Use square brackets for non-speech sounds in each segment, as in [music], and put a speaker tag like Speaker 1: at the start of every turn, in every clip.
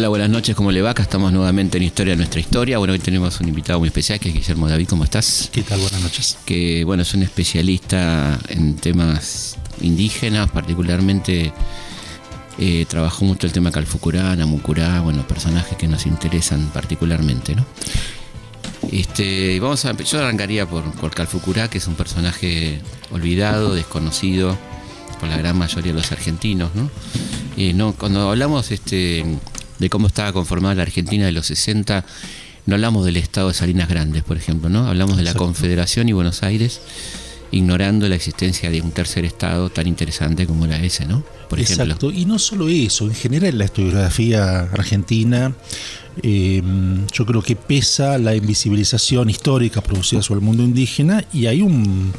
Speaker 1: Hola, buenas noches, ¿cómo le va? Acá estamos nuevamente en Historia de nuestra historia. Bueno, hoy tenemos un invitado muy especial que es Guillermo David, ¿cómo estás?
Speaker 2: ¿Qué tal? Buenas noches.
Speaker 1: Que, bueno, es un especialista en temas indígenas, particularmente eh, trabajó mucho el tema Calfucurá, Namucurá, bueno, personajes que nos interesan particularmente, ¿no? Este, vamos a, yo arrancaría por, por Calfucurá, que es un personaje olvidado, desconocido por la gran mayoría de los argentinos, ¿no? Eh, no cuando hablamos este, de cómo estaba conformada la Argentina de los 60, no hablamos del estado de Salinas Grandes, por ejemplo, ¿no? Hablamos de la
Speaker 2: Exacto.
Speaker 1: Confederación y Buenos Aires, ignorando la existencia de un tercer estado tan interesante como era ese, ¿no? Por ejemplo.
Speaker 2: Exacto. Y no solo eso, en general la historiografía argentina, eh, yo creo que pesa la invisibilización histórica producida sobre el mundo indígena y hay un,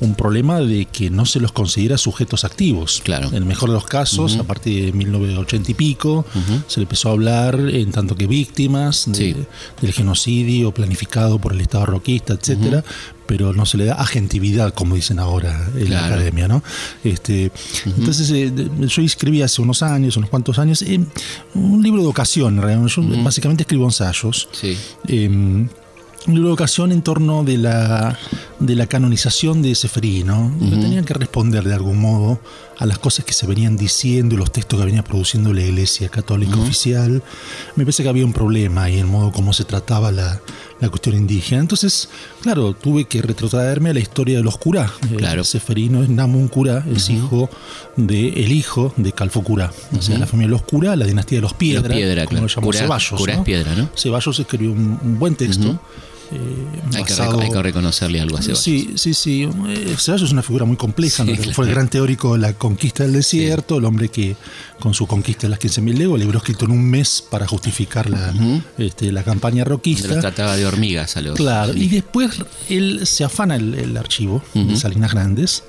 Speaker 2: un problema de que no se los considera sujetos activos.
Speaker 1: Claro.
Speaker 2: En el mejor de los casos, a partir de 1980 y pico, se le empezó a hablar en tanto que víctimas de-
Speaker 1: Sí.
Speaker 2: del genocidio planificado por el Estado roquista, etcétera, pero no se le da agentividad, como dicen ahora en la academia, ¿no? Este, Entonces, eh, yo escribí hace unos años, unos cuantos años, eh, un libro de ocasión. Yo básicamente escribo ensayos.
Speaker 1: Sí,
Speaker 2: Eh, un libro de ocasión en torno de la, de la canonización de Seferino. Tenían que responder de algún modo a las cosas que se venían diciendo y los textos que venía produciendo la Iglesia Católica Oficial. Me parece que había un problema ahí en el modo como se trataba la, la cuestión indígena. Entonces, claro, tuve que retrotraerme a la historia de los curá. Eh,
Speaker 1: Claro.
Speaker 2: Seferino es Namun Curá, es hijo de el hijo de Calfo Curá. O sea, la familia de los curá, la dinastía de los Piedra,
Speaker 1: Piedra,
Speaker 2: como
Speaker 1: claro.
Speaker 2: lo llamó Ceballos.
Speaker 1: Curá es
Speaker 2: ¿no?
Speaker 1: Piedra, ¿no?
Speaker 2: Ceballos escribió un, un buen texto. Eh,
Speaker 1: hay que,
Speaker 2: basado-
Speaker 1: reco- hay que reconocerle algo a Ceballos.
Speaker 2: Sí, sí, sí. Ceballos es una figura muy compleja.
Speaker 1: Sí,
Speaker 2: ¿no?
Speaker 1: claro.
Speaker 2: Fue el gran teórico de la conquista del desierto, el hombre que con su conquista de las 15.000 leguas, libró escrito en un mes para justificar la, este, la campaña
Speaker 1: los
Speaker 2: roquista.
Speaker 1: trataba de hormigas a los.
Speaker 2: Claro, y después él se afana el, el archivo de Salinas Grandes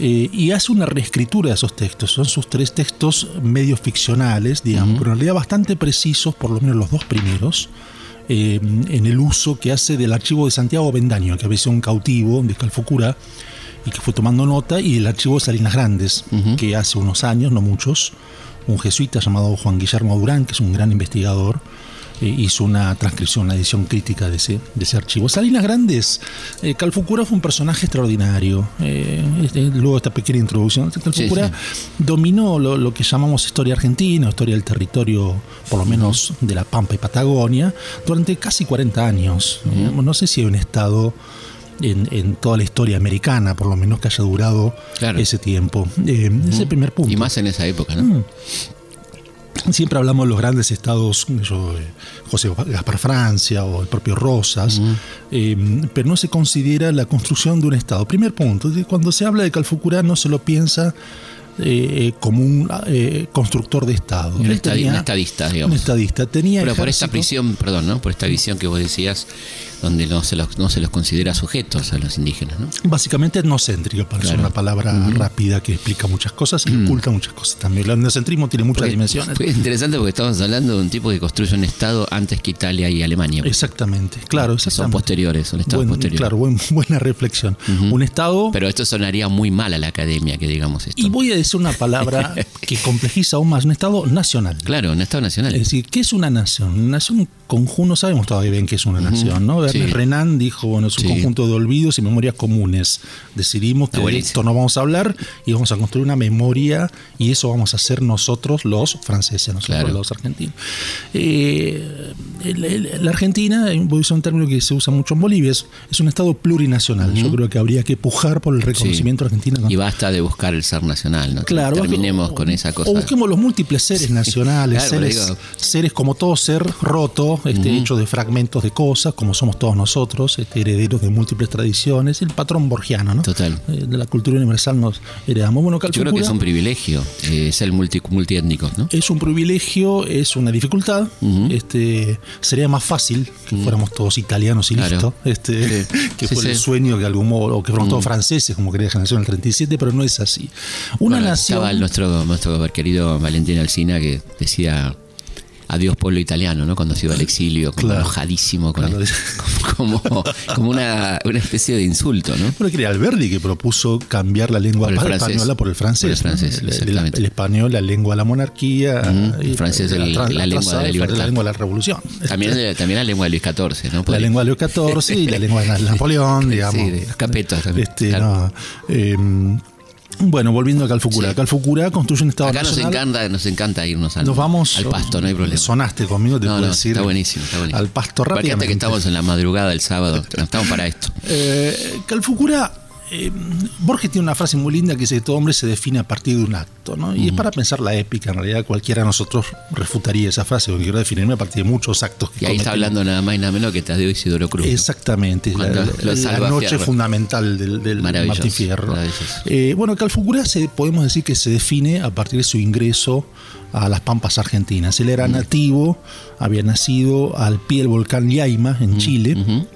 Speaker 2: eh, y hace una reescritura de esos textos. Son sus tres textos medio ficcionales, digamos, pero en realidad bastante precisos, por lo menos los dos primeros, eh, en el uso que hace del archivo de Santiago Bendaño, que había sido un cautivo de Calfocura y que fue tomando nota, y el archivo de Salinas Grandes, que hace unos años, no muchos, un jesuita llamado Juan Guillermo Durán, que es un gran investigador, eh, hizo una transcripción, una edición crítica de ese, de ese archivo. Salinas Grandes, eh, Calfucura fue un personaje extraordinario. Eh, este, luego esta pequeña introducción. Calfucura
Speaker 1: Sí,
Speaker 2: dominó lo, lo que llamamos historia argentina, historia del territorio, por lo menos de la Pampa y Patagonia, durante casi 40 años. Eh, no sé si hay un estado en, en toda la historia americana, por lo menos que haya durado
Speaker 1: Claro.
Speaker 2: ese tiempo. Eh, ese es el primer punto.
Speaker 1: Y más en esa época,
Speaker 2: Mm. Siempre hablamos de los grandes estados, yo, eh, José Gaspar Francia o el propio Rosas, eh, pero no se considera la construcción de un estado. Primer punto, cuando se habla de Calfucurá no se lo piensa eh, como un eh, constructor de estado.
Speaker 1: Un,
Speaker 2: Él
Speaker 1: estadi-
Speaker 2: tenía-
Speaker 1: un estadista,
Speaker 2: un estadista. Tenía
Speaker 1: Pero por esta prisión, perdón, ¿no? Por esta visión que vos decías, donde no se los, no se los considera sujetos a los indígenas, ¿no?
Speaker 2: Básicamente etnocéntrica, para ser
Speaker 1: Claro.
Speaker 2: una palabra rápida que explica muchas cosas y oculta muchas cosas también. El etnocentrismo tiene muchas dimensiones.
Speaker 1: Fue interesante porque estamos hablando de un tipo que construye un estado antes que Italia y Alemania.
Speaker 2: Exactamente, claro,
Speaker 1: Son
Speaker 2: exactamente.
Speaker 1: posteriores, son estados
Speaker 2: Buen-
Speaker 1: posteriores.
Speaker 2: Claro, buen- [laughs] buena reflexión. Un estado
Speaker 1: Pero esto sonaría muy mal a la academia que digamos esto.
Speaker 2: Y voy a decir una palabra [laughs] que complejiza aún más, un Estado nacional.
Speaker 1: Claro, un estado nacional.
Speaker 2: Es decir, ¿qué es una nación? Una nación conjunto, no sabemos todavía bien qué es una nación, ¿no?
Speaker 1: Sí.
Speaker 2: Renan dijo, bueno, es un
Speaker 1: Sí.
Speaker 2: conjunto de olvidos y memorias comunes. Decidimos que de esto no vamos a hablar y vamos a construir una memoria y eso vamos a hacer nosotros los franceses, nosotros
Speaker 1: Claro.
Speaker 2: los argentinos. Eh, la Argentina, voy a usar un término que se usa mucho en Bolivia, es, es un Estado plurinacional. Yo creo que habría que pujar por el reconocimiento argentino.
Speaker 1: Y basta de buscar el ser nacional, bueno,
Speaker 2: Claro,
Speaker 1: terminemos
Speaker 2: o-
Speaker 1: con esa cosa.
Speaker 2: O busquemos los múltiples seres nacionales,
Speaker 1: Claro,
Speaker 2: seres, seres como todo ser roto, este, hecho de fragmentos de cosas, como somos todos nosotros, este, herederos de múltiples tradiciones, el patrón borgiano, ¿no?
Speaker 1: Total.
Speaker 2: Eh, de la cultura universal nos heredamos. Bueno,
Speaker 1: Yo creo que es un privilegio eh, ser multi, multiétnico, ¿no?
Speaker 2: es un privilegio, es una dificultad. este, sería más fácil que fuéramos todos italianos y
Speaker 1: Claro.
Speaker 2: listo. Este,
Speaker 1: Sí. [laughs]
Speaker 2: que
Speaker 1: Sí,
Speaker 2: fue el sueño que algún modo, o que fuéramos todos franceses, como quería la generación del 37, pero no es así. Una
Speaker 1: Bueno,
Speaker 2: nación.
Speaker 1: Estaba el nuestro, nuestro querido Valentín Alsina que decía adiós pueblo italiano, ¿no? Cuando se iba al exilio, como
Speaker 2: Claro.
Speaker 1: enojadísimo, con
Speaker 2: Claro. [laughs]
Speaker 1: como, como una, una especie de insulto, ¿no?
Speaker 2: Bueno, que era Alberdi que propuso cambiar la lengua
Speaker 1: Por el
Speaker 2: española por el francés.
Speaker 1: Por el francés,
Speaker 2: ¿no? El- el, el español, la lengua de la monarquía.
Speaker 1: El francés, el-
Speaker 2: tra-
Speaker 1: la lengua de la libertad.
Speaker 2: La lengua de la revolución.
Speaker 1: También, también la lengua de Luis XIV, ¿no?
Speaker 2: La lengua de Luis XIV y la lengua de [laughs] Napoleón, digamos.
Speaker 1: Sí, de los capetos también.
Speaker 2: Este,
Speaker 1: claro.
Speaker 2: no, eh, bueno, volviendo a Calfucura.
Speaker 1: Sí.
Speaker 2: Calfucura construye un Estado
Speaker 1: Acá nos
Speaker 2: nacional.
Speaker 1: encanta, nos encanta irnos al,
Speaker 2: Nos vamos
Speaker 1: al pasto, no hay problema.
Speaker 2: Sonaste conmigo, te
Speaker 1: No,
Speaker 2: puedo
Speaker 1: no,
Speaker 2: decir.
Speaker 1: está buenísimo, está buenísimo.
Speaker 2: Al pasto rápidamente.
Speaker 1: que estamos en la madrugada del sábado, no estamos para esto.
Speaker 2: Eh, Calfucura, eh, Borges tiene una frase muy linda que dice que todo hombre se define a partir de un acto, ¿no? Y es para pensar la épica, en realidad cualquiera de nosotros refutaría esa frase, porque quiero definirme a partir de muchos actos que
Speaker 1: Y ahí está hablando nada más y nada menos que Tadeo Isidoro Cruz. ¿no?
Speaker 2: Exactamente, la, noche
Speaker 1: Fierro.
Speaker 2: fundamental del, del Martín Fierro. Eh, bueno, Calfucura se, podemos decir que se define a partir de su ingreso a las Pampas Argentinas. Él era nativo, había nacido al pie del volcán Llaima, en Chile.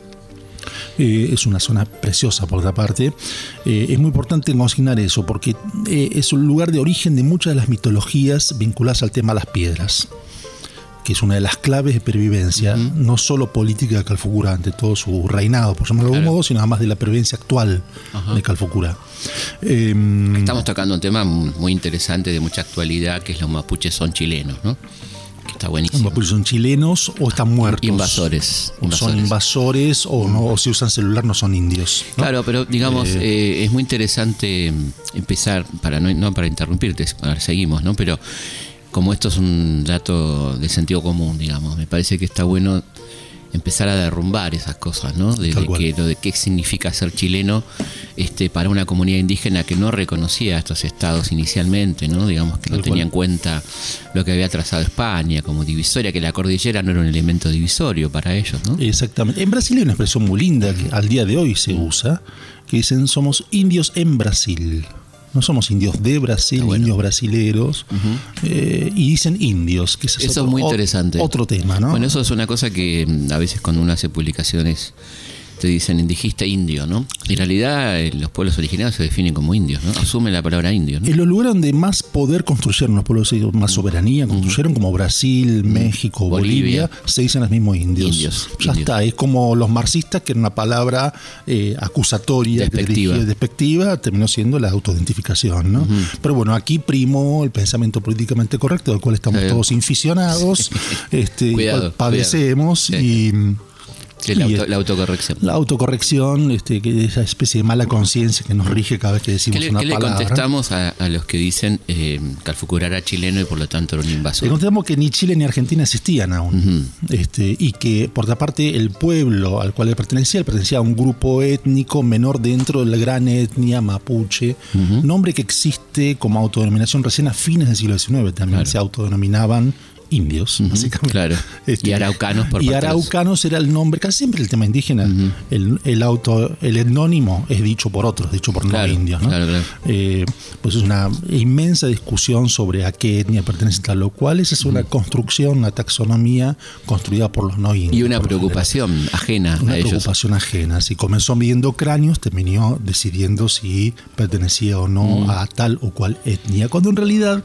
Speaker 2: Eh, es una zona preciosa por otra parte. Eh, es muy importante consignar eso porque eh, es un lugar de origen de muchas de las mitologías vinculadas al tema de las piedras que es una de las claves de pervivencia, no solo política de Calfucura ante todo su reinado, por llamarlo de algún modo, sino además de la pervivencia actual de Calfucura. Eh,
Speaker 1: Estamos tocando un tema muy interesante de mucha actualidad, que es los mapuches son chilenos, ¿no? Que está
Speaker 2: los
Speaker 1: buenísimo.
Speaker 2: mapuches son chilenos o están muertos.
Speaker 1: Invasores.
Speaker 2: Son
Speaker 1: invasores.
Speaker 2: o no, o si usan celular no son indios. ¿no?
Speaker 1: Claro, pero digamos, eh, es muy interesante empezar, para no, no para interrumpirte, ahora seguimos, ¿no? Pero como esto es un dato de sentido común, digamos, me parece que está bueno empezar a derrumbar esas cosas, ¿no? De, que, lo de qué significa ser chileno este, para una comunidad indígena que no reconocía a estos estados inicialmente, ¿no? Digamos que no
Speaker 2: cual.
Speaker 1: tenía en cuenta lo que había trazado España como divisoria, que la cordillera no era un elemento divisorio para ellos, ¿no?
Speaker 2: Exactamente. En Brasil hay una expresión muy linda que al día de hoy se usa, que dicen somos indios en Brasil. No somos indios de Brasil,
Speaker 1: Ah, bueno.
Speaker 2: indios brasileros, eh, y dicen indios, que ese es
Speaker 1: Eso
Speaker 2: otro,
Speaker 1: es muy interesante.
Speaker 2: Otro tema, ¿no?
Speaker 1: Bueno, eso es una cosa que mm, a veces cuando uno hace publicaciones te dicen indigista indio, ¿no? En realidad eh, los pueblos originarios se definen como indios, ¿no? Asumen la palabra indio, ¿no?
Speaker 2: En los lugares donde más poder construyeron los pueblos, más soberanía construyeron, como Brasil, México, Bolivia,
Speaker 1: Bolivia.
Speaker 2: se dicen los mismos indios.
Speaker 1: Indios,
Speaker 2: Ya
Speaker 1: indios.
Speaker 2: está, es como los marxistas, que era una palabra eh, acusatoria,
Speaker 1: Despectiva.
Speaker 2: despectiva, terminó siendo la autoidentificación. ¿no? Pero bueno, aquí primó el pensamiento políticamente correcto, del cual estamos
Speaker 1: Sí.
Speaker 2: todos inficionados, [laughs] este,
Speaker 1: Cuidado,
Speaker 2: padecemos
Speaker 1: cuidado.
Speaker 2: y.
Speaker 1: Sí, la,
Speaker 2: y,
Speaker 1: auto- la autocorrección.
Speaker 2: La autocorrección, este, que esa especie de mala conciencia que nos rige cada vez que
Speaker 1: ¿Qué
Speaker 2: decimos
Speaker 1: le,
Speaker 2: una
Speaker 1: qué le
Speaker 2: palabra.
Speaker 1: contestamos a, a los que dicen eh, Calfucura era chileno y por lo tanto era un
Speaker 2: Le
Speaker 1: invasor?
Speaker 2: contamos que ni Chile ni Argentina existían aún. este, y que, por otra parte, el pueblo al cual él pertenecía, él pertenecía a un grupo étnico menor dentro de la gran etnia mapuche, nombre que existe como autodenominación recién a fines del siglo XIX. También
Speaker 1: Claro.
Speaker 2: se autodenominaban indios, básicamente.
Speaker 1: claro. [laughs]
Speaker 2: Este,
Speaker 1: Y araucanos por
Speaker 2: Y araucanos era el nombre, casi siempre el tema indígena, el, el auto, el etnónimo es dicho por otros, dicho por
Speaker 1: Claro,
Speaker 2: no indios. ¿no?
Speaker 1: claro, claro.
Speaker 2: Eh, pues es una inmensa discusión sobre a qué etnia pertenece tal lo cual. Esa es una construcción, una taxonomía construida por los no indios.
Speaker 1: Y una preocupación ajena
Speaker 2: Una
Speaker 1: a ellos.
Speaker 2: preocupación ajena. Si comenzó midiendo cráneos, terminó decidiendo si pertenecía o no a tal o cual etnia. Cuando en realidad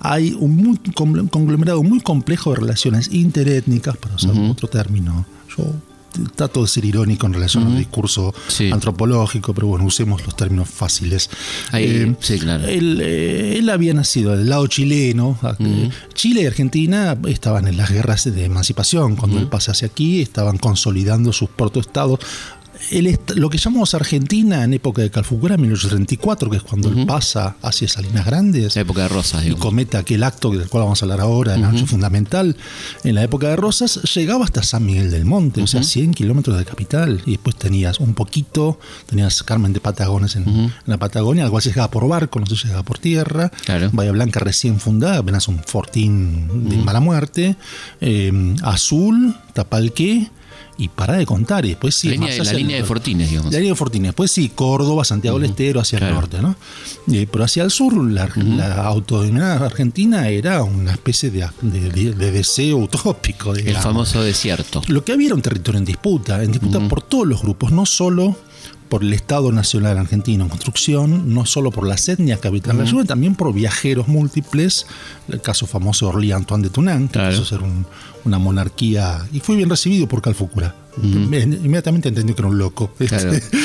Speaker 2: hay un muy con- conglomerado muy complejo de relaciones interétnicas, para usar otro término. Yo trato de ser irónico en relación al discurso
Speaker 1: Sí.
Speaker 2: antropológico, pero bueno, usemos los términos fáciles.
Speaker 1: Ahí, sí, claro.
Speaker 2: Él, eh, él había nacido del lado chileno. Eh, Chile y Argentina estaban en las guerras de emancipación. Cuando él pasa hacia aquí, estaban consolidando sus protoestados. Lo que llamamos Argentina en época de Calfucura, 1834, que es cuando él pasa hacia Salinas Grandes.
Speaker 1: La época de Rosas,
Speaker 2: Y cometa aquel acto del cual vamos a hablar ahora, en la noche fundamental. En la época de Rosas llegaba hasta San Miguel del Monte, o sea, 100 kilómetros de capital. Y después tenías un poquito, tenías Carmen de Patagones en, la Patagonia, al cual se llegaba por barco, no se llegaba por tierra. Bahía Blanca recién fundada, apenas un fortín de mala muerte. Eh, Azul, Tapalqué y para de contar. Y después sí.
Speaker 1: La línea, de Fortines, digamos.
Speaker 2: La línea de Fortines. Después sí, Córdoba, Santiago del Estero, hacia el norte, ¿no? Eh, pero hacia el sur, la, autodenominada Argentina era una especie de, deseo utópico.
Speaker 1: El famoso desierto.
Speaker 2: Lo que había era un territorio en disputa, en disputa por todos los grupos, no solo por el Estado Nacional Argentino en construcción, no solo por las etnias que habitan la región, también por viajeros múltiples, el caso famoso de Orly Antoine de Tunán, que quiso ser una monarquía y fue bien recibido por Calfucura. Inmediatamente entendió que era un loco. [laughs]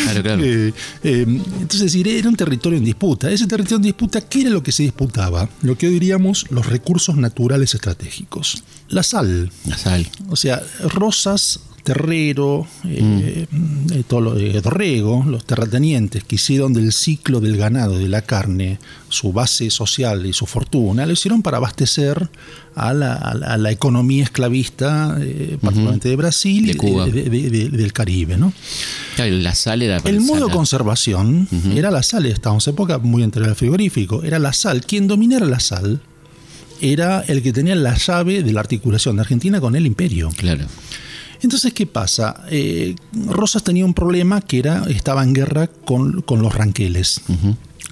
Speaker 1: Claro, claro,
Speaker 2: eh, eh, entonces, era un territorio en disputa. Ese territorio en disputa, ¿qué era lo que se disputaba? Lo que hoy diríamos los recursos naturales estratégicos. La sal.
Speaker 1: La sal.
Speaker 2: O sea, Rosas Terrero, eh, eh, todo lo, de Dorrego, los terratenientes que hicieron del ciclo del ganado, de la carne, su base social y su fortuna, lo hicieron para abastecer a la, economía esclavista, eh, particularmente de Brasil y del Caribe. ¿no?
Speaker 1: la sal era
Speaker 2: El modo de conservación era la sal, estábamos en época muy entre el frigorífico, era la sal. Quien dominara la sal era el que tenía la llave de la articulación de Argentina con el imperio.
Speaker 1: Claro.
Speaker 2: Entonces, ¿qué pasa? Eh, Rosas tenía un problema que era, estaba en guerra con, los ranqueles.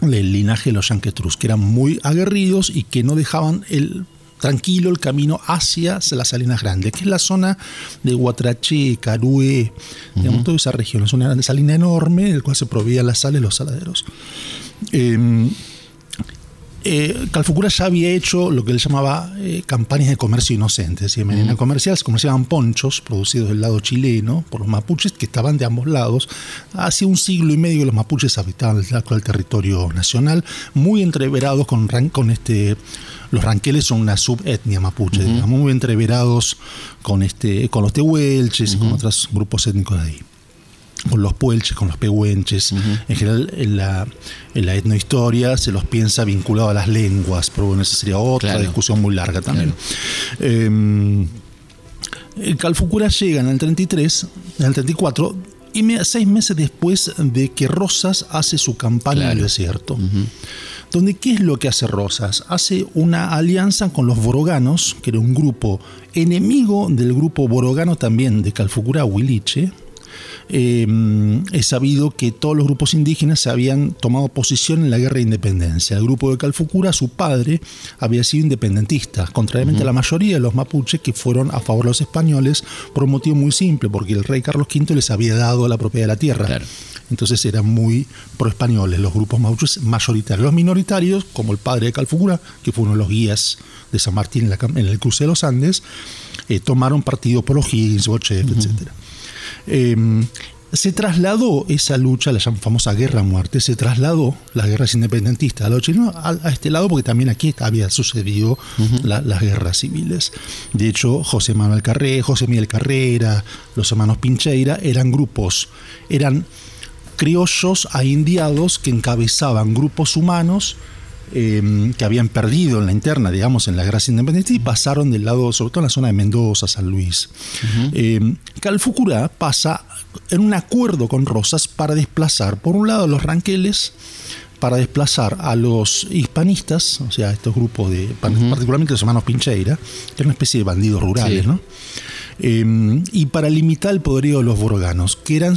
Speaker 2: El linaje de los yanquetrus, que eran muy aguerridos y que no dejaban el tranquilo el camino hacia las Salinas Grandes, que es la zona de Guatraché, Carué, digamos, toda esa región. Es una salina enorme del cual se proveían las sales, los saladeros. Em, eh, Calfucura ya había hecho lo que él llamaba eh, campañas de comercio inocente. Es decir, en el comercial se comerciaban ponchos producidos del lado chileno por los mapuches que estaban de ambos lados. Hace un siglo y medio los mapuches habitaban el actual territorio nacional, muy entreverados con, con este los ranqueles son una subetnia mapuche, muy entreverados con este con los tehuelches y con otros grupos étnicos de ahí con los puelches, con los pehuenches. En general, en la, en la, etnohistoria se los piensa vinculado a las lenguas, pero bueno, esa sería otra discusión muy larga también. Em, el Calfucura llega en el 33, en el 34, y seis meses después de que Rosas hace su campaña en el desierto. Donde, ¿qué es lo que hace Rosas? Hace una alianza con los boroganos, que era un grupo enemigo del grupo borogano también de Calfucura Huiliche, eh, es sabido que todos los grupos indígenas se habían tomado posición en la guerra de independencia. El grupo de Calfucura, su padre, había sido independentista, contrariamente a la mayoría de los mapuches que fueron a favor de los españoles por un motivo muy simple, porque el rey Carlos V les había dado la propiedad de la tierra. Entonces eran muy pro-españoles los grupos mapuches mayoritarios. Los minoritarios, como el padre de Calfucura, que fue uno de los guías de San Martín en, el cruce de los Andes, eh, tomaron partido por los Higgins, Bochef, etcétera. Em, se trasladó esa lucha, la famosa guerra-muerte, se trasladó las guerras independentistas a, los a, este lado porque también aquí había sucedido las guerras civiles. De hecho, José Manuel Carrera, José Miguel Carrera, los hermanos Pincheira eran grupos, eran criollos a indiados que encabezaban grupos humanos Em, que habían perdido en la interna, digamos, en la guerra independiente y pasaron del lado, sobre todo en la zona de Mendoza, San Luis. Eh, Calfucurá pasa en un acuerdo con Rosas para desplazar, por un lado, los ranqueles, para desplazar a los hispanistas, o sea, estos grupos de, particularmente los hermanos Pincheira, que eran una especie de bandidos rurales, ¿no? Em, y para limitar el poderío de los borganos, que eran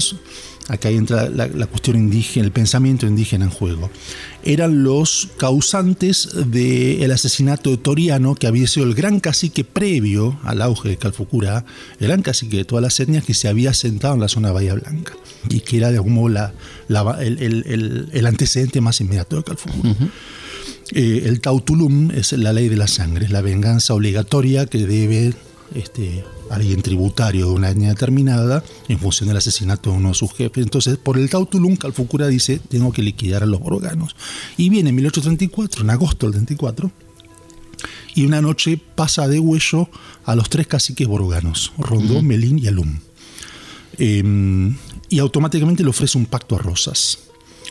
Speaker 2: acá entra la, cuestión indígena, el pensamiento indígena en juego, eran los causantes del asesinato de Toriano, que había sido el gran cacique previo al auge de Calfucurá, el gran cacique de todas las etnias que se había sentado en la zona de Bahía Blanca, y que era de algún modo el, antecedente más inmediato de Calfucurá. Eh, el tautulum es la ley de la sangre, es la venganza obligatoria que debe este, alguien tributario de una etnia determinada en función del asesinato de uno de sus jefes. Entonces, por el Tautulum, Calfucura dice, tengo que liquidar a los órganos. Y viene en 1834, en agosto del 34, y una noche pasa de huello a los tres caciques boroganos, Rondón, Melín y Alum. Em, y automáticamente le ofrece un pacto a Rosas.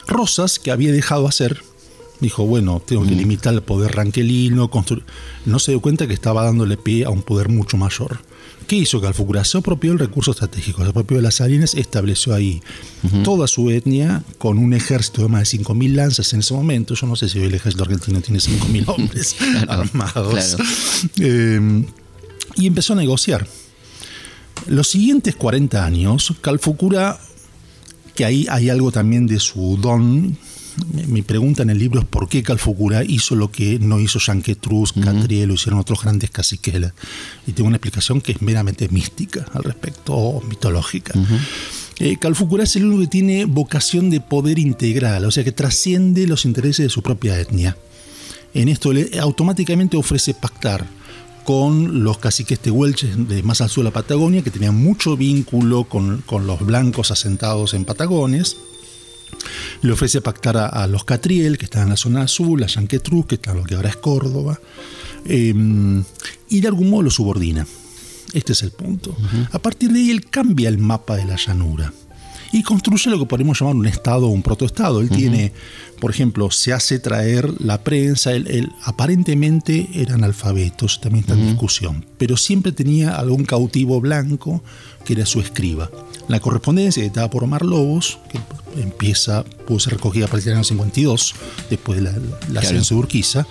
Speaker 2: Rosas, que había dejado hacer, dijo, bueno, tengo que limitar el poder ranquelino, no se dio cuenta que estaba dándole pie a un poder mucho mayor. ¿Qué hizo Calfucura? Se apropió del recurso estratégico, se apropió de las salinas, estableció ahí toda su etnia con un ejército de más de 5.000 lanzas en ese momento. Yo no sé si hoy el ejército argentino tiene 5.000 hombres [laughs] armados. Eh, y empezó a negociar. Los siguientes 40 años, Calfucura, que ahí hay algo también de su don, mi pregunta en el libro es por qué Calfucura hizo lo que no hizo Yanquetruz, Catriel, lo hicieron otros grandes caciquelas. Y tengo una explicación que es meramente mística al respecto, o mitológica. Eh, Calfucura es el único que tiene vocación de poder integral, o sea que trasciende los intereses de su propia etnia. En esto le automáticamente ofrece pactar con los caciques tehuelches de más al sur de la Patagonia, que tenían mucho vínculo con, con los blancos asentados en Patagones, le ofrece pactar a, los Catriel, que están en la zona azul, a Yanquetruz, que está en lo que ahora es Córdoba, em, y de algún modo lo subordina. Este es el punto. A partir de ahí él cambia el mapa de la llanura y construye lo que podemos llamar un estado o un protoestado. Él tiene, por ejemplo, se hace traer la prensa, él, aparentemente eran alfabetos, también está en discusión, pero siempre tenía algún cautivo blanco que era su escriba. La correspondencia estaba por Omar Lobos, que empieza, pudo ser recogida a partir del año 52, después de la, la ascenso de Urquiza,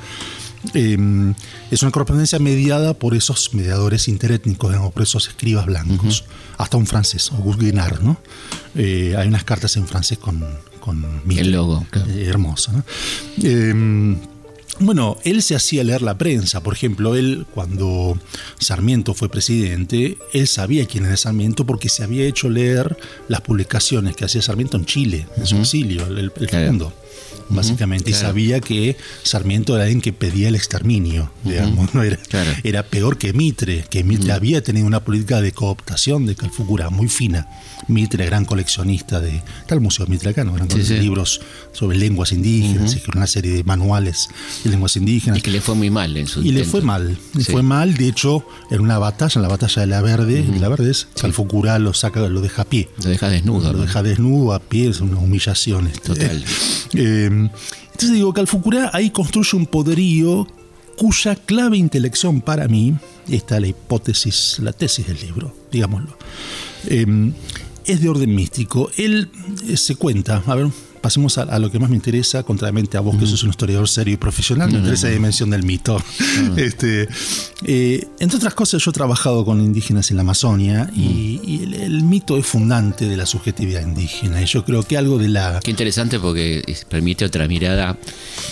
Speaker 2: em, es una correspondencia mediada por esos mediadores interétnicos, digamos, por esos escribas blancos, hasta un francés, Auguste Guénard, ¿no? Eh, hay unas cartas en francés con, con
Speaker 1: el logo,
Speaker 2: eh, hermoso, ¿no? Em, bueno, él se hacía leer la prensa. Por ejemplo, él, cuando Sarmiento fue presidente, él sabía quién era Sarmiento porque se había hecho leer las publicaciones que hacía Sarmiento en Chile, en su exilio, el, el básicamente, y sabía que Sarmiento era alguien que pedía el exterminio, digamos, ¿no? era, era, peor que Mitre, que Mitre había tenido una política de cooptación de Calfucura muy fina. Mitre, gran coleccionista de. El Museo Mitre acá, ¿no? libros sobre lenguas indígenas, una serie de manuales de lenguas indígenas.
Speaker 1: Y que le fue muy mal en su
Speaker 2: Y le fue mal, le fue mal, de hecho, en una batalla, en la batalla de la Verde, de la Verde Calfucura lo saca, lo deja a pie.
Speaker 1: Lo deja desnudo.
Speaker 2: Lo deja desnudo, a pie, es una humillación. Este.
Speaker 1: Total. [laughs]
Speaker 2: Eh, entonces digo, Calfucurá ahí construye un poderío cuya clave intelección para mí, esta es la hipótesis, la tesis del libro, digámoslo, eh, es de orden místico. Él eh, se cuenta, a ver, pasemos a, lo que más me interesa, contrariamente a vos que sos un historiador serio y profesional, me interesa la dimensión del mito. [laughs] este, eh, entre otras cosas, yo he trabajado con indígenas en la Amazonia y, el, mito es fundante de la subjetividad indígena. Y yo creo que algo de la...
Speaker 1: Qué interesante porque permite otra mirada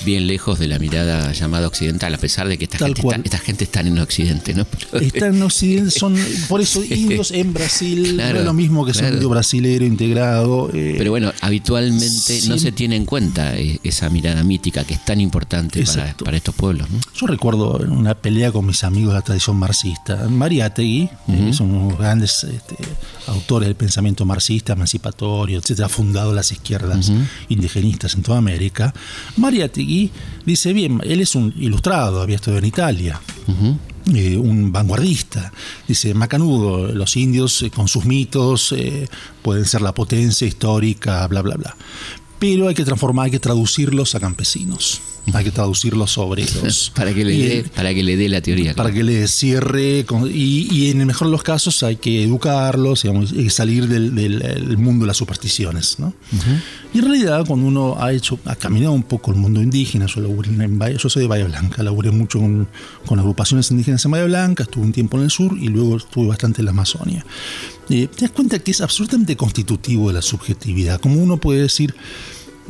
Speaker 1: bien lejos de la mirada llamada occidental, a pesar de que esta, gente está, esta gente está, en Occidente, ¿no? [laughs]
Speaker 2: Están en Occidente, son por eso indios en Brasil, no es lo mismo que ser indio brasilero integrado.
Speaker 1: Eh, Pero bueno, habitualmente no se tiene en cuenta eh, esa mirada mítica que es tan importante para, estos pueblos.
Speaker 2: Yo recuerdo una pelea con mis amigos de la tradición marxista. Mariátegui, uh son unos grandes este, autores del pensamiento marxista, emancipatorio, etcétera, fundado las izquierdas indigenistas en toda América. Mariátegui dice: Bien, él es un ilustrado, había estudiado en Italia. Eh, un vanguardista. Dice, Macanudo, los indios con sus mitos pueden ser la potencia histórica, bla, bla, bla pero hay que transformar, hay que traducirlos a campesinos, hay que traducirlos a obreros. [laughs]
Speaker 1: para, que le dé, para que le dé la teoría.
Speaker 2: Para que le cierre, y, en el mejor de los casos hay que educarlos, digamos, y salir del, mundo de las supersticiones. ¿no? Y en realidad cuando uno ha hecho, ha caminado un poco el mundo indígena, yo, yo soy de Bahía Blanca, laburé mucho con, con agrupaciones indígenas en Bahía Blanca, estuve un tiempo en el sur y luego estuve bastante en la Amazonia. Eh, te das cuenta que es absolutamente constitutivo de la subjetividad. Como uno puede decir,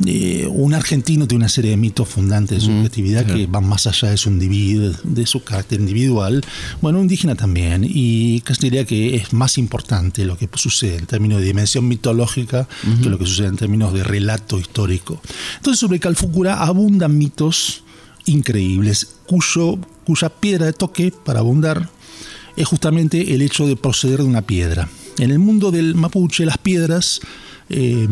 Speaker 2: eh, un argentino tiene una serie de mitos fundantes de subjetividad que van más allá de su, individuo, de su carácter individual. Bueno, un indígena también. Y casi diría que es más importante lo que sucede en términos de dimensión mitológica que lo que sucede en términos de relato histórico. Entonces, sobre Calfucura abundan mitos increíbles, cuyo, cuya piedra de toque para abundar es justamente el hecho de proceder de una piedra. En el mundo del mapuche, las piedras eh,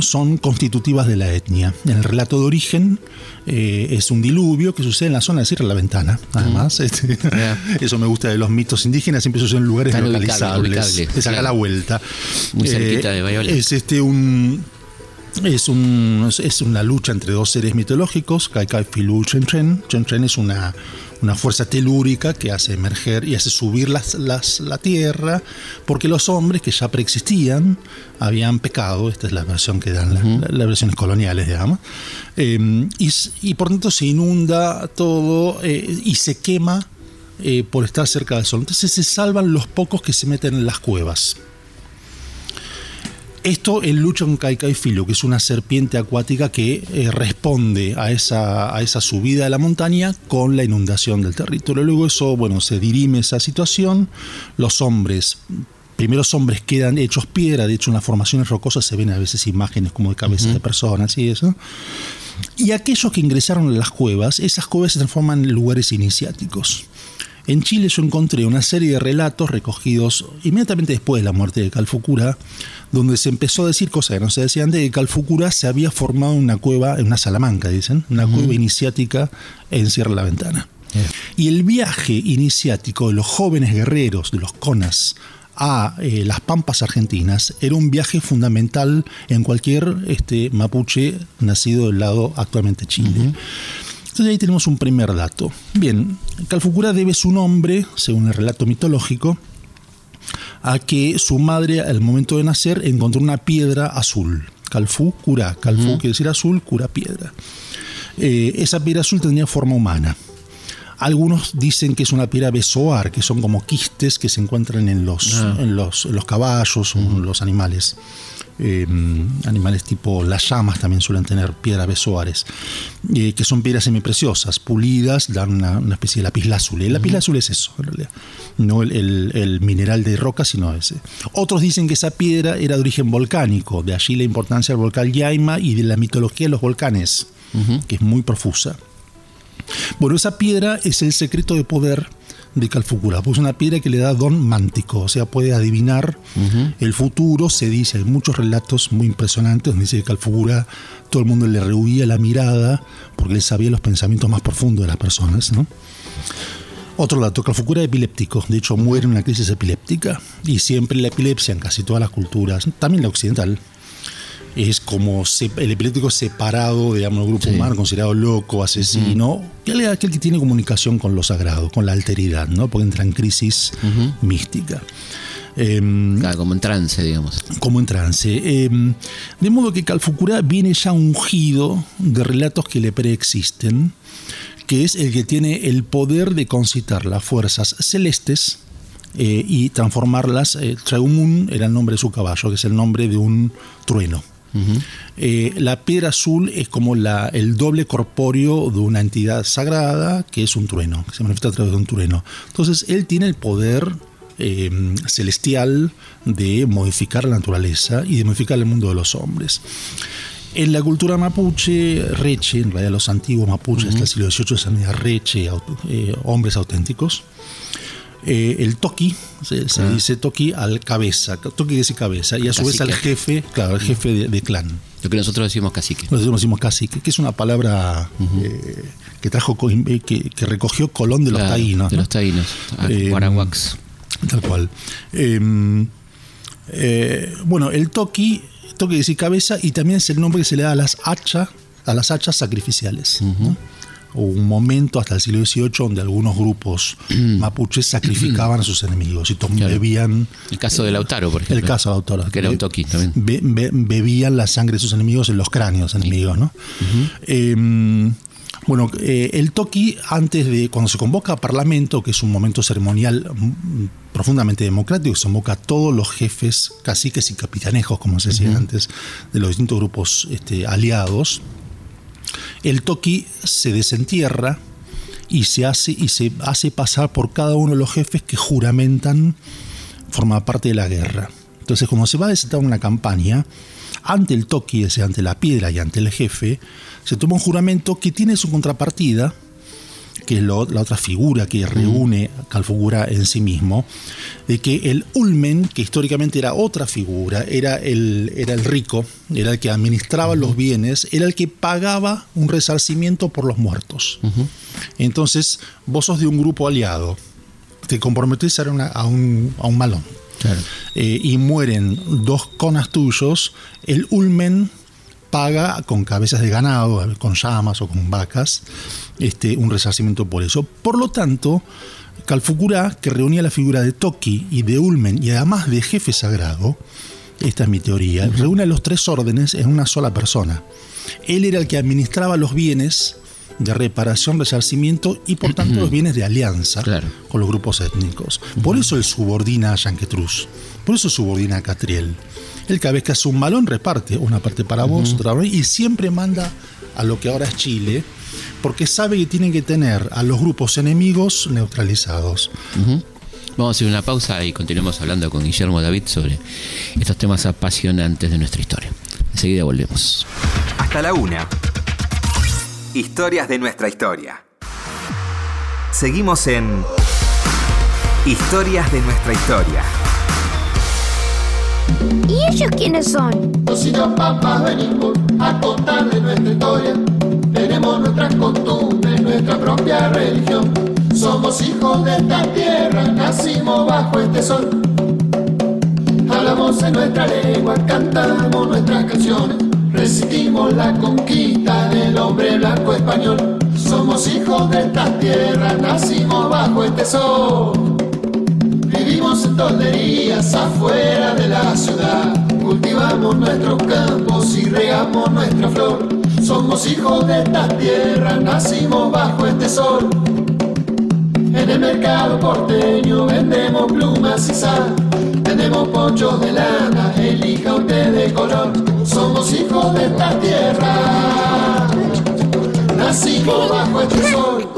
Speaker 2: son constitutivas de la etnia. En el relato de origen eh, es un diluvio que sucede en la zona de Sierra de la Ventana, además. Este, [laughs] eso me gusta de los mitos indígenas, siempre suceden en lugares localizables. es acá la vuelta.
Speaker 1: Muy cerquita de Bayona.
Speaker 2: Es este un es, un, es una lucha entre dos seres mitológicos, Kaikai Filu Chen Chen es una, una fuerza telúrica que hace emerger y hace subir las, las, la tierra, porque los hombres que ya preexistían habían pecado, esta es la versión que dan las versiones coloniales, digamos, eh, y, y, por tanto se inunda todo eh, y se quema eh, por estar cerca del sol. Entonces se salvan los pocos que se meten en las cuevas. Esto en lucha con Filo, que es una serpiente acuática que eh, responde a esa, a esa subida de la montaña con la inundación del territorio. Luego eso, bueno, se dirime esa situación. Los hombres primeros hombres quedan hechos piedra, de hecho en las formaciones rocosas se ven a veces imágenes como de cabezas de personas y eso. Y aquellos que ingresaron a las cuevas, esas cuevas se transforman en lugares iniciáticos. En Chile yo encontré una serie de relatos recogidos inmediatamente después de la muerte de Calfucura, donde se empezó a decir cosas que no se decían de que Calfucura se había formado en una cueva, en una salamanca, dicen, una cueva iniciática en Sierra la Ventana. Y el viaje iniciático de los jóvenes guerreros, de los conas, a eh, las pampas argentinas era un viaje fundamental en cualquier este, mapuche nacido del lado actualmente Chile. Entonces ahí tenemos un primer dato. Bien, Calfucura debe su nombre, según el relato mitológico, a que su madre al momento de nacer encontró una piedra azul. Calfú, cura. Calfú quiere decir azul, cura piedra. Eh, esa piedra azul tenía forma humana. Algunos dicen que es una piedra besoar, que son como quistes que se encuentran en los, ah. en los, los caballos o en los animales. Em, animales tipo las llamas también suelen tener piedras besoares, eh, que son piedras semipreciosas, pulidas, dan una, especie de lapislázuli. El lapislázuli es eso, en realidad. No el, mineral de roca, sino ese. Otros dicen que esa piedra era de origen volcánico, de allí la importancia del volcán Yaima y de la mitología de los volcanes, que es muy profusa. Bueno, esa piedra es el secreto de poder de Calfucura, pues una piedra que le da don mántico, o sea, puede adivinar el futuro, se dice, hay muchos relatos muy impresionantes donde dice que Calfucura todo el mundo le rehuía la mirada porque él sabía los pensamientos más profundos de las personas, ¿no? Otro dato, Calfucura es epiléptico, de hecho muere en una crisis epiléptica y siempre la epilepsia en casi todas las culturas, también la occidental, es como el epiléptico separado, digamos, del grupo humano, considerado loco, asesino, que aquel que tiene comunicación con lo sagrado, con la alteridad, ¿no? Porque entra en crisis mística.
Speaker 1: Em, como en trance, digamos.
Speaker 2: Como en trance. Em, de modo que Calfucura viene ya ungido de relatos que le preexisten, que es el que tiene el poder de concitar las fuerzas celestes eh, y transformarlas. Eh, era el nombre de su caballo, que es el nombre de un trueno. Eh, la piedra azul es como la, el doble corpóreo de una entidad sagrada que es un trueno, que se manifiesta a través de un trueno. Entonces él tiene el poder eh, celestial de modificar la naturaleza y de modificar el mundo de los hombres. En la cultura mapuche, Reche, en realidad los antiguos mapuches hasta el siglo XVIII se Reche, eh, hombres auténticos, eh, el toki, se, ah. dice toki al cabeza, toki dice cabeza, y a su vez al jefe, claro, el jefe de, clan.
Speaker 1: Lo que nosotros decimos cacique.
Speaker 2: Nosotros decimos cacique, que es una palabra eh, que trajo eh, que, recogió Colón de los taínos.
Speaker 1: De los taínos,
Speaker 2: Tal cual. Em, bueno, el toki, toki dice cabeza, y también es el nombre que se le da a las hachas, a las hachas sacrificiales un momento hasta el siglo XVIII donde algunos grupos mapuches sacrificaban a sus enemigos y bebían.
Speaker 1: El caso de Lautaro, por ejemplo.
Speaker 2: El caso de Lautaro.
Speaker 1: Que era un toqui también.
Speaker 2: bebían la sangre de sus enemigos en los cráneos enemigos, ¿no? Em, bueno, eh, el toqui, antes de, cuando se convoca a Parlamento, que es un momento ceremonial mm, profundamente democrático, se convoca a todos los jefes, caciques y capitanejos, como se decía antes, de los distintos grupos este, aliados, el toki se desentierra y se hace y se hace pasar por cada uno de los jefes que juramentan formar parte de la guerra. Entonces, como se va a desatar una campaña, ante el toki, es ante la piedra y ante el jefe, se toma un juramento que tiene su contrapartida, que es la otra figura que reúne a Calfucurá en sí mismo, de que el ulmen, que históricamente era otra figura, era el, era el rico, era el que administraba los bienes, era el que pagaba un resarcimiento por los muertos. Entonces, vos sos de un grupo aliado, te comprometés a, a, un, a un malón. Eh, y mueren dos conas tuyos, el ulmen paga con cabezas de ganado, con llamas o con vacas, este, un resarcimiento por eso. Por lo tanto, Calfucurá, que reunía la figura de Toki y de Ulmen y además de jefe sagrado, esta es mi teoría, reúne los tres órdenes en una sola persona. Él era el que administraba los bienes de reparación, resarcimiento y por tanto los bienes de alianza con los grupos étnicos. Por eso él subordina a Yanquetruz, por eso subordina a Catriel. Él cada vez que hace un malón reparte una parte para vos, otra vez, y siempre manda a lo que ahora es Chile, porque sabe que tienen que tener a los grupos enemigos neutralizados.
Speaker 1: Vamos a hacer una pausa y continuamos hablando con Guillermo David sobre estos temas apasionantes de nuestra historia. Enseguida volvemos.
Speaker 3: Hasta la una. Historias de nuestra historia. Seguimos en Historias de nuestra historia.
Speaker 4: ¿Y ellos quiénes son?
Speaker 5: Los hijos papas venimos a contarles nuestra historia. Tenemos nuestras costumbres, nuestra propia religión. Somos hijos de esta tierra, nacimos bajo este sol. Hablamos en nuestra lengua, cantamos nuestras canciones. Resistimos la conquista del hombre blanco español. Somos hijos de esta tierra, nacimos bajo este sol. Vivimos en tolderías afuera de la ciudad. Cultivamos nuestros campos y regamos nuestra flor. Somos hijos de esta tierra, nacimos bajo este sol. En el mercado porteño vendemos plumas y sal. Tenemos ponchos de lana, elija usted de color. Somos hijos de esta tierra. Nacimos bajo este sol.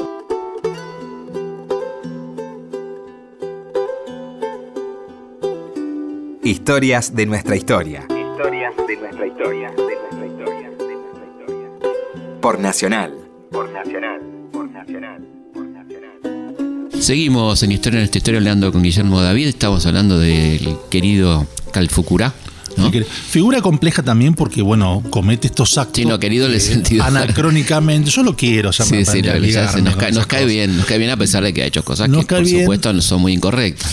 Speaker 3: Historias de nuestra historia. Historias de nuestra historia. De nuestra historia. De nuestra historia. Por Nacional. Por Nacional. Por Nacional. Por
Speaker 1: Nacional. Seguimos en Historia de nuestra historia hablando con Guillermo David. Estamos hablando del querido Calfucurá
Speaker 2: Figura compleja también porque, bueno, comete estos actos.
Speaker 1: Querido en el sentido.
Speaker 2: Anacrónicamente. Yo lo quiero,
Speaker 1: ya sí, sí, nos, cae, nos cae, bien, nos cae bien a pesar de que ha hecho cosas que, por supuesto, no son muy incorrectas.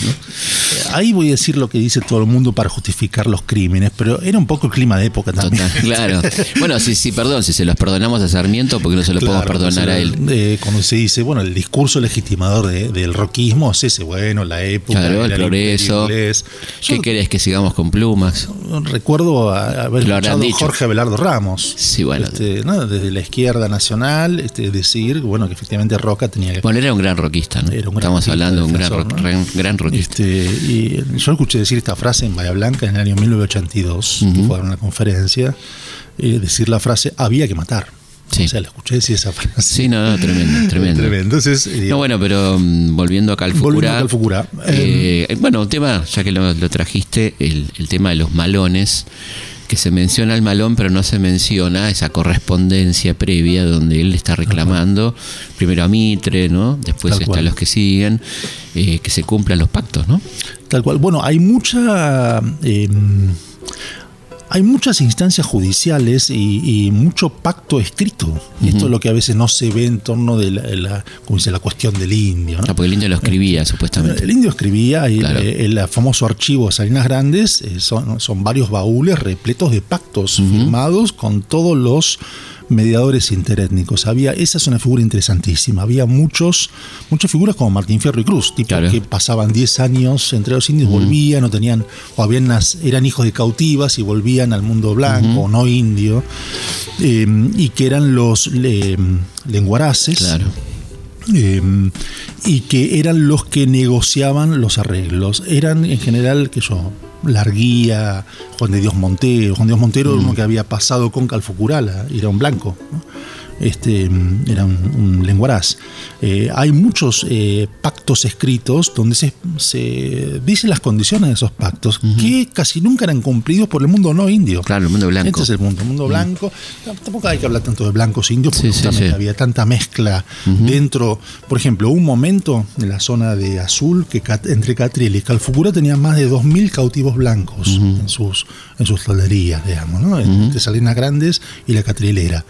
Speaker 2: Ahí voy a decir lo que dice todo el mundo para justificar los crímenes, pero era un poco el clima de época también. [laughs]
Speaker 1: claro. Bueno, sí, sí, perdón, si se los perdonamos a Sarmiento, porque no se lo podemos perdonar a él?
Speaker 2: Eh, cuando se dice, bueno, el discurso legitimador del roquismo es ese, bueno, la época.
Speaker 1: Claro, el progreso. ¿Qué querés que sigamos con plumas?
Speaker 2: Recuerdo haber escuchado a Jorge Abelardo Ramos.
Speaker 1: Sí, bueno.
Speaker 2: Este, desde la izquierda nacional, este, decir bueno, que efectivamente Roca tenía que.
Speaker 1: Bueno, era un gran roquista, ¿no? Estamos hablando de un gran, gran roquista.
Speaker 2: Este, y yo escuché decir esta frase en Bahía Blanca en el año 1982, que fue a una conferencia, eh, decir la frase: había que matar. Sí. O sea, la escuché decir esa frase.
Speaker 1: Sí, no, no, tremendo, [laughs] tremendo.
Speaker 2: tremendo. Entonces, eh,
Speaker 1: no, bueno, pero mm, volviendo a Calfucura.
Speaker 2: Volviendo a
Speaker 1: eh, eh, bueno, un tema, ya que lo, trajiste, el, el, tema de los malones, que se menciona el malón, pero no se menciona esa correspondencia previa donde él está reclamando, primero a Mitre, ¿no? Después están los que siguen, que se cumplan los pactos, ¿no?
Speaker 2: Tal cual. Bueno, hay mucha. Hay muchas instancias judiciales y, mucho pacto escrito. Esto es lo que a veces no se ve en torno de la, dice, la cuestión del indio.
Speaker 1: Ah, porque el indio lo escribía, supuestamente.
Speaker 2: El indio escribía y el, famoso archivo de Salinas Grandes eh, son, son, varios baúles repletos de pactos firmados con todos los mediadores interétnicos. Había, esa es una figura interesantísima. Había muchos, muchas figuras como Martín Fierro y Cruz, tipo que pasaban 10 años entre los indios, volvían o tenían, o habían eran hijos de cautivas y volvían al mundo blanco o no indio, eh, y que eran los lenguaraces.
Speaker 1: Claro.
Speaker 2: Eh, y que eran los que negociaban los arreglos. Eran en general, que yo, Larguía, Juan de Dios Montero. Juan de Dios Montero era uno mm. que había pasado con Calfucurala, era un blanco. Este, era un, lenguaraz. Eh, hay muchos eh, pactos escritos donde se, se, dicen las condiciones de esos pactos que casi nunca eran cumplidos por el mundo no indio.
Speaker 1: Claro, el mundo blanco.
Speaker 2: Este es el mundo, el mundo blanco. Tampoco hay que hablar tanto de blancos indios porque justamente había tanta mezcla dentro. Por ejemplo, un momento en la zona de Azul que entre Catriel y Calfucura tenía más de 2.000 cautivos blancos en sus en sus tolderías, digamos, ¿no? Entre Salinas Grandes y la Catrilera.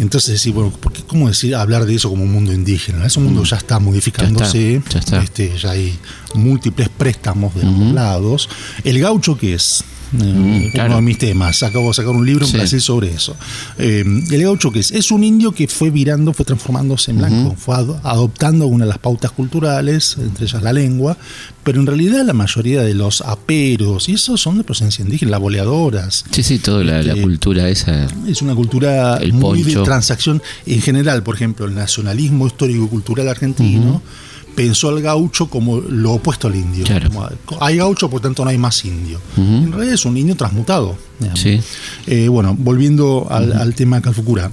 Speaker 2: Entonces, sí, bueno, porque, ¿cómo decir, hablar de eso como un mundo indígena? Ese mundo ya está modificándose, ya, está, Este, ya hay múltiples préstamos de ambos lados. ¿El gaucho qué es? Eh, uno de mis temas. Acabo de sacar un libro en Brasil sobre eso. Eh, el gaucho que es, es un indio que fue virando, fue transformándose en blanco, fue adoptando una de las pautas culturales, entre ellas la lengua, pero en realidad la mayoría de los aperos y eso son de presencia indígena, las boleadoras.
Speaker 1: Sí, sí, toda la, este, cultura esa.
Speaker 2: Es una cultura muy de transacción. En general, por ejemplo, el nacionalismo histórico-cultural argentino pensó al gaucho como lo opuesto al indio. hay gaucho, por tanto no hay más indio. En realidad es un indio transmutado. Eh, bueno, volviendo al, tema Calfucura.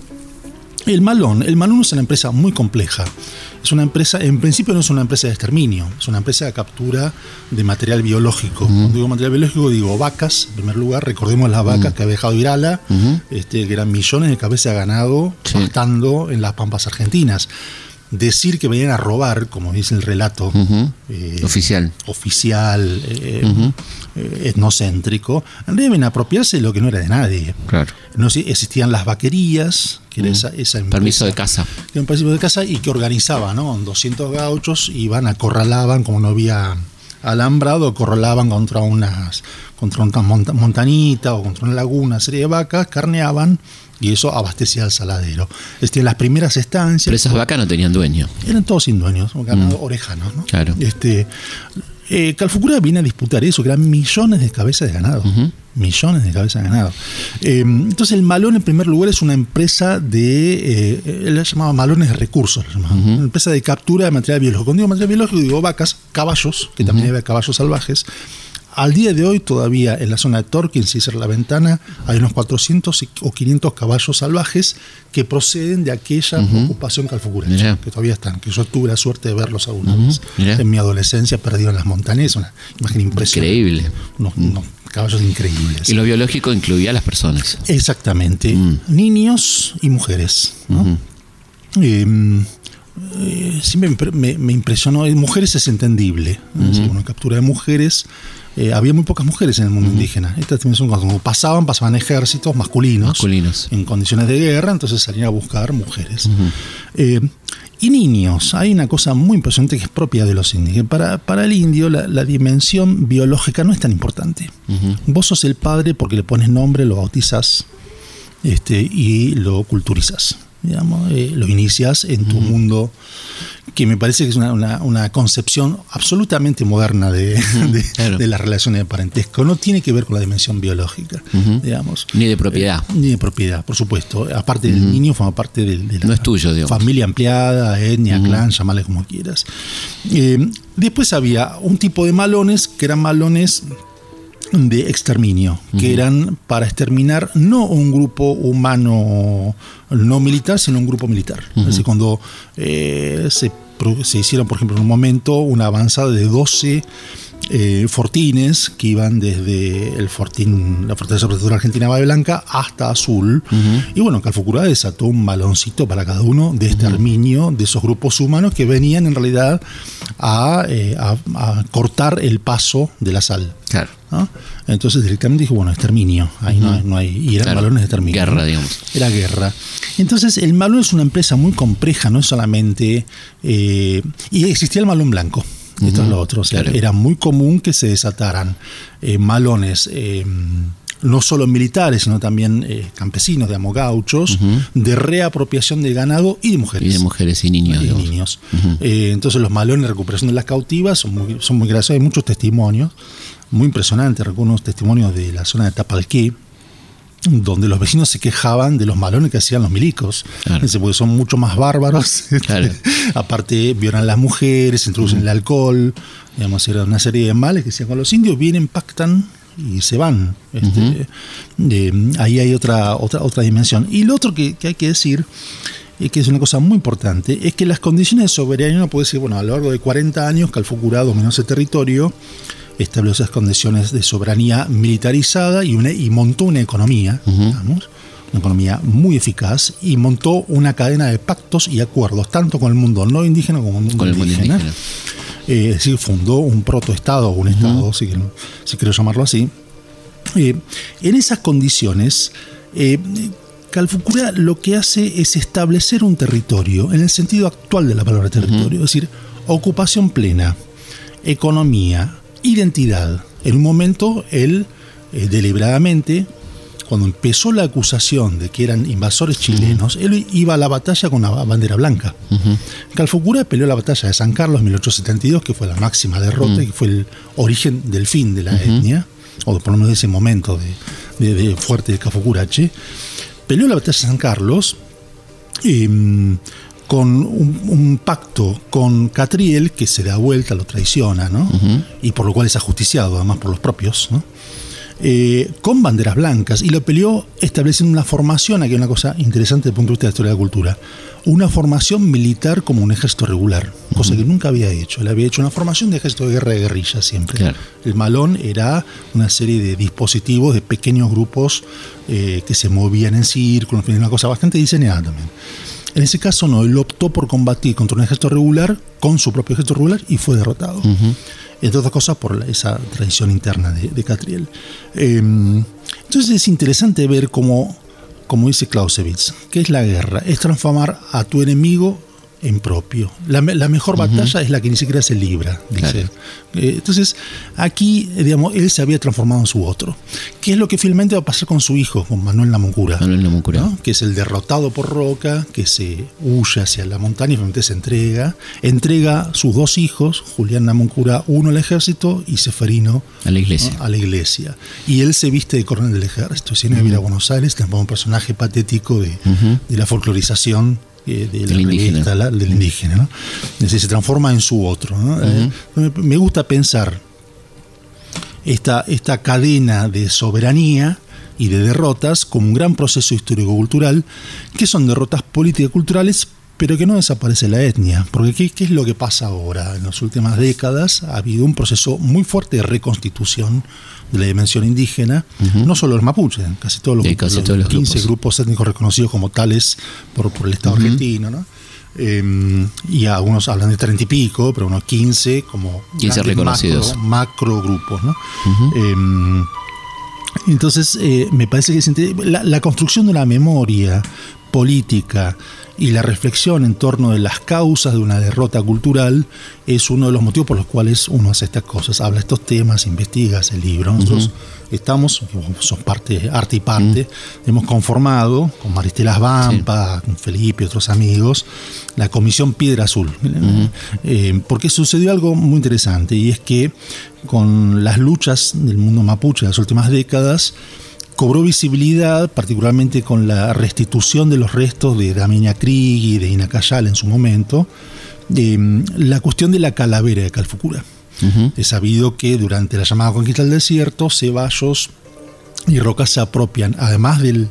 Speaker 2: El Malón, el Malón es una empresa muy compleja. Es una empresa, en principio no es una empresa de exterminio, es una empresa de captura de material biológico. Cuando digo material biológico digo vacas, en primer lugar, recordemos las vacas que ha dejado Irala, este, que eran millones de cabezas de ganado pastando en las pampas argentinas decir que venían a robar, como dice el relato
Speaker 1: eh, oficial,
Speaker 2: oficial eh, eh, etnocéntrico, deben apropiarse de lo que no era de nadie.
Speaker 1: Claro.
Speaker 2: No existían las vaquerías, que era esa, esa
Speaker 1: permiso de casa,
Speaker 2: un permiso de casa y que organizaba, ¿no? 200 gauchos iban acorralaban como no había alambrado, acorralaban contra unas contra una montanita o contra una laguna, serie de vacas, carneaban y eso abastecía al saladero. Este, las primeras estancias.
Speaker 1: Pero esas vacas no tenían dueño.
Speaker 2: Eran todos sin dueños, mm. orejanos. ¿no?
Speaker 1: Claro.
Speaker 2: Este, eh, Calfucura viene a disputar eso, que eran millones de cabezas de ganado. Millones de cabezas de ganado. Eh, entonces, el Malón, en primer lugar, es una empresa de. Eh, él la llamaba Malones de Recursos, una empresa de captura de material biológico. Cuando digo material biológico, digo vacas, caballos, que también había caballos salvajes al día de hoy todavía en la zona de Torquín, si cerra la ventana, hay unos 400 o 500 caballos salvajes que proceden de aquella ocupación calfucureña, que todavía están, que yo tuve la suerte de verlos alguna vez en mi adolescencia perdido en las montañas, una imagen impresionante.
Speaker 1: Increíble.
Speaker 2: Unos, caballos increíbles.
Speaker 1: Y lo biológico incluía a las personas.
Speaker 2: Exactamente, mm. niños y mujeres. Em, eh, siempre me, impresionó, mujeres es entendible, una captura de mujeres eh, había muy pocas mujeres en el mundo indígena. Estas también son cuando pasaban, pasaban ejércitos masculinos,
Speaker 1: masculinos,
Speaker 2: en condiciones de guerra, entonces salían a buscar mujeres. Eh, y niños, hay una cosa muy impresionante que es propia de los indios. Para, para el indio la, dimensión biológica no es tan importante. Vos sos el padre porque le pones nombre, lo bautizas este, y lo culturizas. Digamos, eh, lo inicias en tu mundo que me parece que es una, concepción absolutamente moderna de, las relaciones de parentesco. No tiene que ver con la dimensión biológica, digamos.
Speaker 1: Ni de propiedad.
Speaker 2: Eh, ni de propiedad, por supuesto. Aparte del niño, forma parte de,
Speaker 1: la es tuyo,
Speaker 2: familia ampliada, etnia, clan, llamale como quieras. Eh, después había un tipo de malones que eran malones de exterminio, que eran para exterminar no un grupo humano no militar, sino un grupo militar. Así cuando eh, se, se, hicieron, por ejemplo, en un momento una avanzada de 12 eh, fortines que iban desde el fortín, la Fortaleza Protectora Argentina Valle Blanca hasta Azul. Y bueno, Calfucurá desató un baloncito para cada uno de exterminio de esos grupos humanos que venían en realidad a, eh, cortar el paso de la sal.
Speaker 1: Claro.
Speaker 2: Entonces directamente dijo, bueno, exterminio, ahí no, hay, y eran balones de exterminio.
Speaker 1: Guerra, digamos.
Speaker 2: Era guerra. Entonces el malón es una empresa muy compleja, no es solamente... Eh, y existía el malón blanco. Esto es lo otro. Era muy común que se desataran eh, malones. Eh, no solo militares, sino también eh, campesinos, digamos, gauchos, de reapropiación de ganado y de mujeres.
Speaker 1: Y de mujeres y niños.
Speaker 2: Y niños. entonces los malones de recuperación de las cautivas son muy, son muy graciosos, hay muchos testimonios, muy impresionantes, recuerdo unos testimonios de la zona de Tapalqué, donde los vecinos se quejaban de los malones que hacían los milicos, porque son mucho más bárbaros. [laughs] Aparte, violan a las mujeres, introducen el alcohol, digamos, era una serie de males que hacían con los indios, vienen, pactan y se van. Este, ahí hay otra, otra, otra dimensión. Y lo otro que, hay que decir, y que es una cosa muy importante, es que las condiciones de soberanía, uno puede decir, bueno, a lo largo de 40 años, Calfucurá dominó ese territorio, estableció esas condiciones de soberanía militarizada y, una, y montó una economía, digamos, una economía muy eficaz y montó una cadena de pactos y acuerdos, tanto con el mundo no indígena como con el mundo indígena. Eh, es decir, fundó un protoestado, un estado, si, quiero, llamarlo así. Eh, en esas condiciones, eh, Calfucura lo que hace es establecer un territorio, en el sentido actual de la palabra territorio, es decir, ocupación plena, economía, identidad. En un momento, él deliberadamente cuando empezó la acusación de que eran invasores chilenos, él iba a la batalla con la bandera blanca. Calfucura peleó la batalla de San Carlos en 1872, que fue la máxima derrota y fue el origen del fin de la etnia, o por lo menos de ese momento de, fuerte de Calfucurache. Peleó la batalla de San Carlos em, con un, pacto con Catriel que se da vuelta, lo traiciona, ¿no? Y por lo cual es ajusticiado, además por los propios, ¿no? Eh, con banderas blancas y lo peleó estableciendo una formación, aquí hay una cosa interesante desde el punto de vista de la historia de la cultura, una formación militar como un ejército regular, cosa que nunca había hecho. Él había hecho una formación de ejército de guerra de guerrilla siempre. El malón era una serie de dispositivos, de pequeños grupos eh, que se movían en círculos, una cosa bastante diseñada también. En ese caso no, él optó por combatir contra un ejército regular con su propio ejército regular y fue derrotado entre otras cosas por esa tradición interna de, Catriel. Em, entonces es interesante ver cómo, como dice Clausewitz, ¿qué es la guerra? Es transformar a tu enemigo en propio. La, mejor batalla es la que ni siquiera se libra, dice. Eh, entonces, aquí, digamos, él se había transformado en su otro. ¿Qué es lo que finalmente va a pasar con su hijo, con Manuel Namuncura?
Speaker 1: Manuel Namuncura.
Speaker 2: Que es el derrotado por Roca, que se huye hacia la montaña y finalmente se entrega. Entrega sus dos hijos, Julián Namuncura, uno al ejército y Seferino
Speaker 1: a la iglesia.
Speaker 2: A la iglesia. Y él se viste de coronel del ejército. Si no a Buenos Aires, tampoco un personaje patético de, de la folclorización de del indígena. se transforma en su otro. Eh, me gusta pensar esta, esta cadena de soberanía y de derrotas como un gran proceso histórico-cultural, que son derrotas político-culturales, pero que no desaparece la etnia. Porque ¿qué, es lo que pasa ahora? En las últimas décadas ha habido un proceso muy fuerte de reconstitución de la dimensión indígena, no solo los mapuches, casi todos los, 15 grupos. étnicos reconocidos como tales por, por el Estado argentino, ¿no? Em, y algunos hablan de 30 y pico, pero unos 15 como
Speaker 1: 15 reconocidos.
Speaker 2: Macro, grupos. ¿no? Em, entonces, eh, me parece que la, la, construcción de una memoria política y la reflexión en torno de las causas de una derrota cultural es uno de los motivos por los cuales uno hace estas cosas, habla estos temas, investiga ese libro. Nosotros estamos, son parte, arte y parte, hemos conformado con Maristela Vampa, con Felipe y otros amigos, la Comisión Piedra Azul. Eh, porque sucedió algo muy interesante y es que con las luchas del mundo mapuche de las últimas décadas, cobró visibilidad, particularmente con la restitución de los restos de Damiña Krieg y de Inacayal en su momento, mm, la cuestión de la calavera de Calfucura. Es sabido que durante la llamada conquista del desierto, ceballos y rocas se apropian, además del,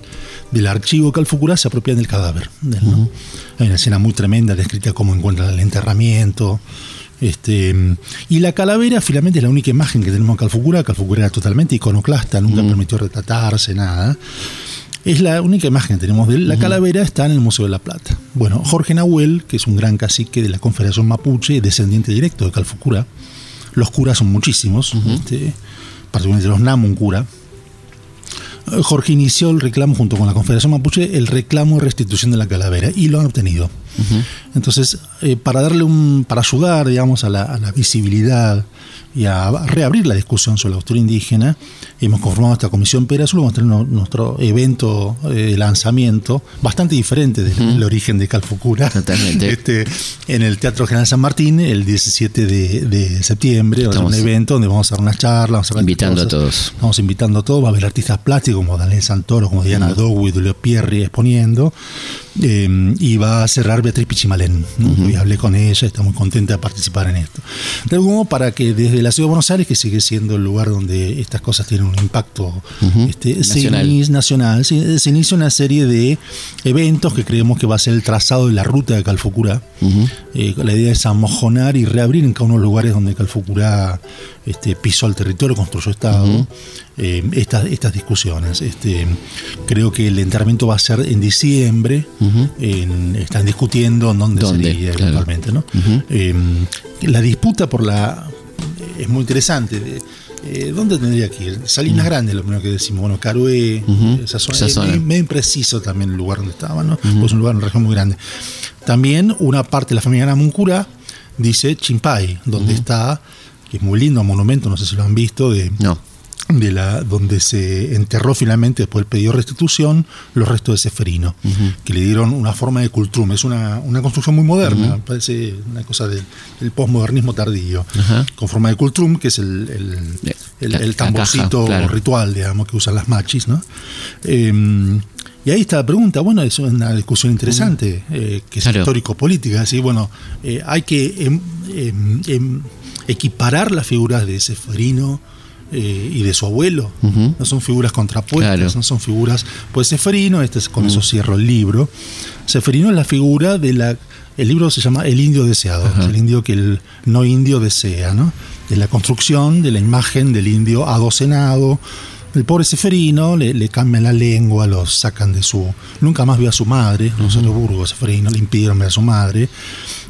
Speaker 2: archivo de Calfucura, se apropian del cadáver. Hay una escena muy tremenda descrita cómo encuentran el enterramiento, este, y la calavera finalmente es la única imagen que tenemos en Calfucura. Calfucura era totalmente iconoclasta, nunca permitió retratarse, nada. Es la única imagen que tenemos de él. La calavera está en el Museo de la Plata. Bueno, Jorge Nahuel, que es un gran cacique de la Confederación Mapuche, descendiente directo de Calfucura. Los curas son muchísimos, este, particularmente los Namuncura. Jorge inició el reclamo junto con la Confederación Mapuche, el reclamo de restitución de la calavera, y lo han obtenido. Entonces, eh, para darle un, para ayudar, digamos, a la, a la visibilidad y a reabrir la discusión sobre la cultura indígena. Hemos conformado esta comisión Pera Azul, vamos a tener nuestro evento eh, lanzamiento, bastante diferente del, origen de Calfucura.
Speaker 1: Totalmente. [laughs]
Speaker 2: Este, en el Teatro General San Martín, el 17 de, septiembre, Estamos un evento donde vamos a hacer unas charlas, vamos a
Speaker 1: invitando a todos.
Speaker 2: Estamos invitando a todos, va a haber artistas plásticos como Daniel Santoro, como Diana uh Julio Pierri exponiendo, eh, y va a cerrar Beatriz Pichimalén Belén. Y hablé con ella, está muy contenta de participar en esto. De algún modo, para que desde la ciudad de Buenos Aires, que sigue siendo el lugar donde estas cosas tienen un impacto este, nacional, nacional se, inicia una serie de eventos que creemos que va a ser el trazado de la ruta de Calfucurá. Eh, la idea es amojonar y reabrir en cada uno de los lugares donde Calfucurá este, pisó el territorio, construyó Estado, eh, estas, discusiones. Este, creo que el enterramiento va a ser en diciembre, están discutiendo en dónde, sería eventualmente. ¿no? Em, la disputa por la... es muy interesante. Eh, ¿Dónde tendría que ir? Salinas Grandes, lo primero que decimos. Bueno, Carué, esa zona. es Medio, impreciso también el lugar donde estaba, ¿no? Pues es un lugar, una región muy grande. También una parte de la familia Namuncura dice Chimpay, donde está que es muy lindo, monumento, no sé si lo han visto, de, de la, donde se enterró finalmente, después del pedido de restitución, los restos de Seferino, que le dieron una forma de cultrum. Es una, construcción muy moderna, parece una cosa del, postmodernismo tardío, con forma de cultrum, que es el, el, tamborcito ritual, digamos, que usan las machis, ¿no? Em, y ahí está la pregunta, bueno, es una discusión interesante, eh, que es histórico-política, así, bueno, eh, hay que em, em, equiparar las figuras de Seferino eh, y de su abuelo. No son figuras contrapuestas, no son figuras. Pues Seferino, este es, con eso cierro el libro. Seferino es la figura de la. El libro se llama El indio deseado, el indio que el no indio desea, ¿no? De la construcción de la imagen del indio adocenado. El pobre Seferino le, le cambian la lengua, lo sacan de su. Nunca más vio a su madre, los Burgos, Seferino, le impidieron ver a su madre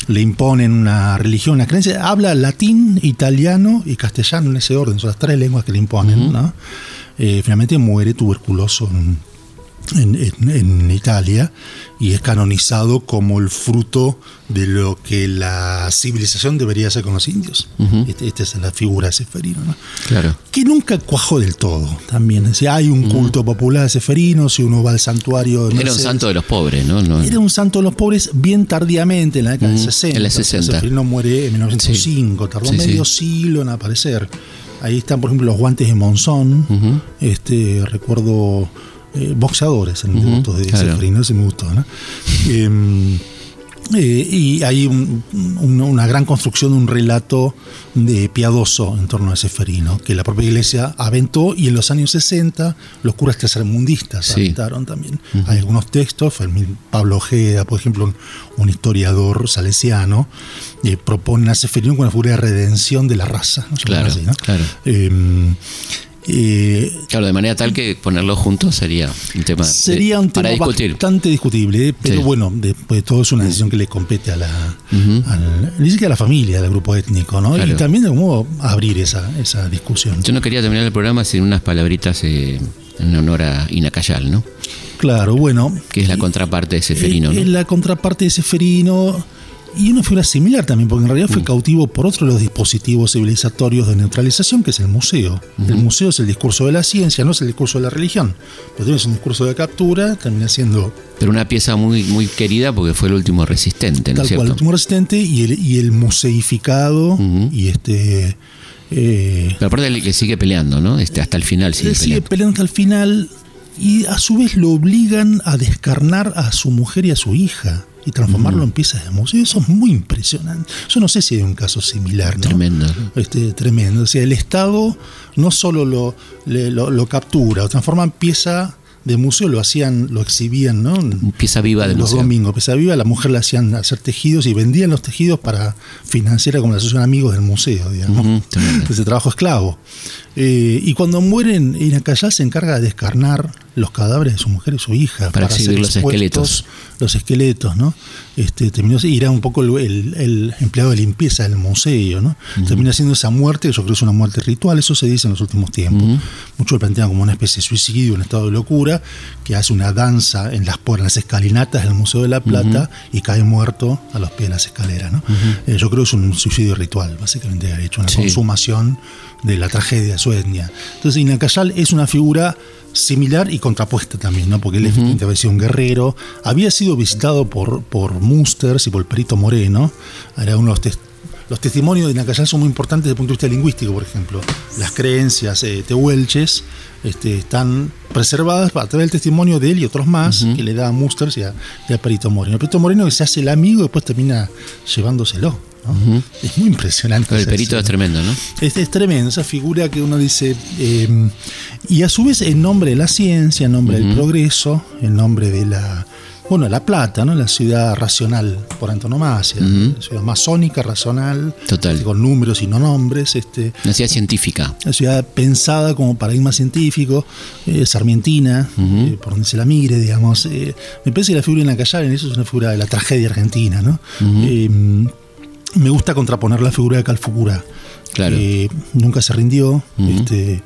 Speaker 2: le imponen una religión, una creencia. Habla latín, italiano y castellano en ese orden, son las tres lenguas que le imponen. Eh, finalmente muere tuberculoso en, en, Italia y es canonizado como el fruto de lo que la civilización debería hacer con los indios. Este, esta es la figura de Seferino.
Speaker 1: Claro.
Speaker 2: Que nunca cuajó del todo también. Si hay un culto popular de Seferino, si uno va al santuario.
Speaker 1: Era un santo de los pobres, ¿no?
Speaker 2: Era un santo de los pobres bien tardíamente, en la década de 60.
Speaker 1: En la 60.
Speaker 2: Seferino muere en 1905, tardó medio siglo en aparecer. Ahí están, por ejemplo, los guantes de Monzón. este, recuerdo eh, boxeadores en el uh de claro. ese me gustó. ¿no? Em, eh, y hay una gran construcción de un relato de piadoso en torno a Seferino, que la propia iglesia aventó y en los años 60 los curas tercermundistas aventaron también. Hay algunos textos, Pablo Ojeda, por ejemplo, un, historiador salesiano, eh, propone a Seferino como una figura de redención de la raza.
Speaker 1: Claro, claro. Claro, de manera tal que ponerlo juntos sería un tema,
Speaker 2: sería un tema bastante discutible, pero bueno, después de todo es una decisión que le compete a la, a la familia, al grupo étnico, ¿no? Y también de cómo abrir esa, esa discusión.
Speaker 1: Yo no quería terminar el programa sin unas palabritas eh, en honor a Inacayal, ¿no?
Speaker 2: Claro, bueno.
Speaker 1: Que es la contraparte de Seferino,
Speaker 2: ¿no? Es la contraparte de Seferino y una figura similar también, porque en realidad fue mm. cautivo por otro de los dispositivos civilizatorios de neutralización, que es el museo. El museo es el discurso de la ciencia, no es el discurso de la religión. Pero tienes un discurso de captura, termina siendo...
Speaker 1: Pero una pieza muy, muy querida porque fue el último resistente, ¿no
Speaker 2: Tal
Speaker 1: cual,
Speaker 2: el último resistente y el, y el museificado y este...
Speaker 1: Eh, Pero aparte le sigue peleando, ¿no? Este, hasta el final sigue
Speaker 2: peleando. Sigue peleando hasta el final y a su vez lo obligan a descarnar a su mujer y a su hija y transformarlo en piezas de museo. Eso es muy impresionante. Yo no sé si hay un caso similar.
Speaker 1: Tremendo.
Speaker 2: Este, tremendo. O sea, el Estado no solo lo, lo, captura, lo transforma en pieza de museo, lo hacían, lo exhibían, ¿no?
Speaker 1: Pieza viva de
Speaker 2: Los domingos, pieza viva, la mujer le hacían hacer tejidos y vendían los tejidos para financiar como la asociación amigos del museo, digamos. Ese trabajo esclavo. Eh, y cuando mueren, Inacayá se encarga de descarnar los cadáveres de su mujer y su hija.
Speaker 1: Para, exhibir los esqueletos.
Speaker 2: Los esqueletos, ¿no? Este, terminó, y era un poco el, empleado de limpieza del museo, ¿no? Termina siendo esa muerte, yo creo que es una muerte ritual, eso se dice en los últimos tiempos. Muchos lo plantean como una especie de suicidio, un estado de locura, que hace una danza en las, las escalinatas del Museo de la Plata y cae muerto a los pies de las escaleras, ¿no? Eh, yo creo que es un suicidio ritual, básicamente ha hecho una consumación de la tragedia de su etnia. Entonces, Inacayal es una figura similar y contrapuesta también, ¿no? porque él efectivamente había sido un guerrero, había sido visitado por, por Musters y por el Perito Moreno, era uno de los, los testimonios de Nacayal son muy importantes desde el punto de vista lingüístico, por ejemplo. Las creencias eh, tehuelches este, están preservadas a través del testimonio de él y otros más que le da a Musters y a, Perito Moreno. Perito Moreno que se hace el amigo y después termina llevándoselo. Es muy impresionante.
Speaker 1: el perito es tremendo, ¿no?
Speaker 2: Es, es, tremendo, esa figura que uno dice. Eh, y a su vez, en nombre de la ciencia, en nombre del progreso, en nombre de la bueno, La Plata, ¿no? La ciudad racional por antonomasia, la ciudad masónica, racional,
Speaker 1: Total.
Speaker 2: con números y no nombres. Este,
Speaker 1: una ciudad científica.
Speaker 2: Una ciudad pensada como paradigma científico, eh, sarmientina, eh, por donde se la mire, digamos. Eh, me parece que la figura en la calle, en eso es una figura de la tragedia argentina, ¿no? me gusta contraponer la figura de Calfucura
Speaker 1: Claro.
Speaker 2: nunca se rindió. este,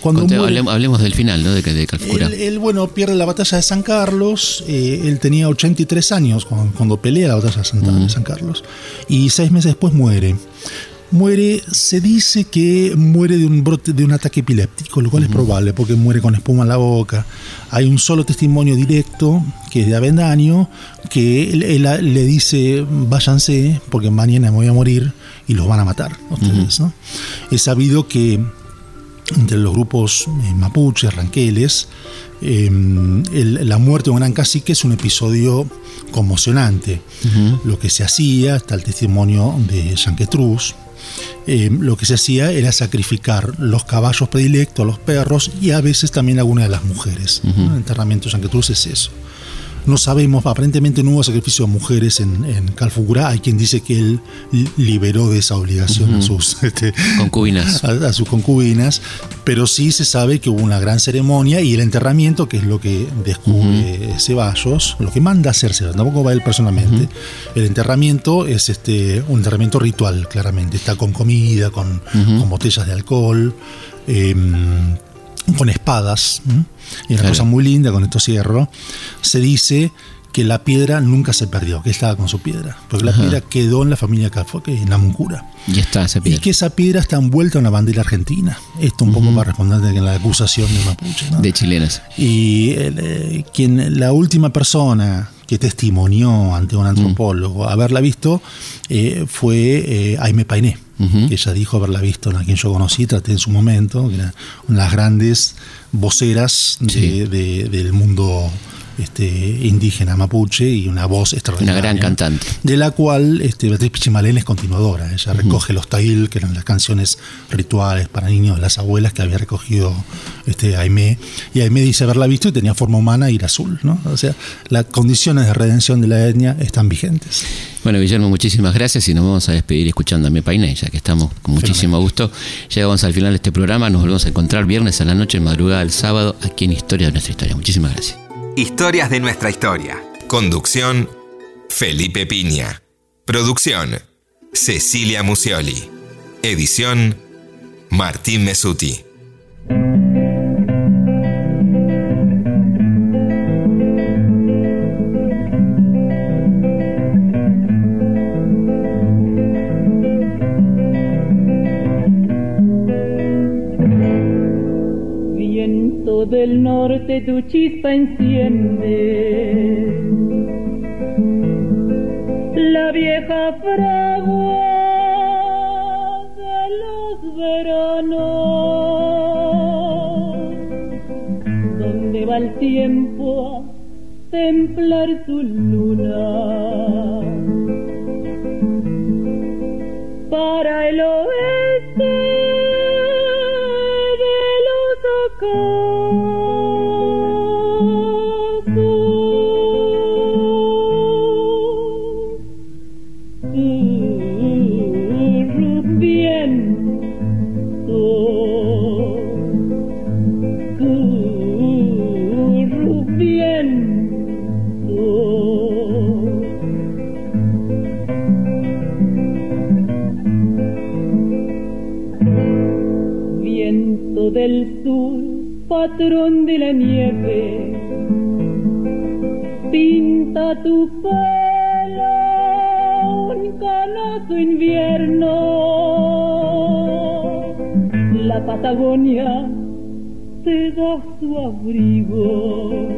Speaker 1: cuando hablemos, del final, ¿no? De, de
Speaker 2: Él, bueno, pierde la batalla de San Carlos. Eh, él tenía 83 años cuando, cuando pelea la batalla de San, Carlos. Y seis meses después muere muere, se dice que muere de un brote, de un ataque epiléptico, lo cual es probable porque muere con espuma en la boca. Hay un solo testimonio directo que es de Avendaño que él, le dice váyanse porque mañana me voy a morir y los van a matar ustedes. ¿no? Es sabido que entre los grupos eh, mapuches, ranqueles, em, la muerte de un gran cacique es un episodio conmocionante. Lo que se hacía, está el testimonio de Yanquetruz, em, lo que se hacía era sacrificar los caballos predilectos, los perros y a veces también algunas de las mujeres. El enterramiento de es eso. No sabemos, aparentemente no hubo sacrificio de mujeres en, en Calfugura. Hay quien dice que él liberó de esa obligación a sus [laughs] este,
Speaker 1: concubinas.
Speaker 2: A, sus concubinas, pero sí se sabe que hubo una gran ceremonia y el enterramiento, que es lo que descubre Ceballos, lo que manda hacerse, tampoco va él personalmente. El enterramiento es este un enterramiento ritual, claramente. Está con comida, con, botellas de alcohol. Em, con espadas, y una cosa muy linda, con esto cierro, se dice que la piedra nunca se perdió, que estaba con su piedra, porque la piedra quedó en la familia Cafoque, en la Muncura.
Speaker 1: Y está esa piedra.
Speaker 2: Y que esa piedra está envuelta en la bandera argentina. Esto un poco para responder a la acusación de Mapuche.
Speaker 1: De chilenas.
Speaker 2: Y eh, quien, la última persona que testimonió ante un antropólogo haberla visto eh, fue eh, Aime Painé que ella dijo haberla visto, a quien yo conocí, traté en su momento, que era una de las grandes voceras del mundo este, indígena mapuche y una voz extraordinaria.
Speaker 1: Una gran cantante.
Speaker 2: De la cual este, Beatriz Pichimalén es continuadora. Ella recoge los tail, que eran las canciones rituales para niños de las abuelas que había recogido este, Aimé. Y Aimé dice haberla visto y tenía forma humana y era azul. ¿no? O sea, las condiciones de redención de la etnia están vigentes.
Speaker 1: Bueno, Guillermo, muchísimas gracias y nos vamos a despedir escuchando a mi Painé, ya que estamos con muchísimo gusto. Llegamos al final de este programa, nos volvemos a encontrar viernes a la noche, madrugada del sábado, aquí en Historia de nuestra historia. Muchísimas gracias.
Speaker 3: Historias de nuestra historia. Conducción, Felipe Piña. Producción, Cecilia Musioli. Edición, Martín Mesuti.
Speaker 6: Tu chispa enciende. La vieja fragua de los veranos, donde va el tiempo a templar su luna. Tu pelo un canoso invierno. La Patagonia te da su abrigo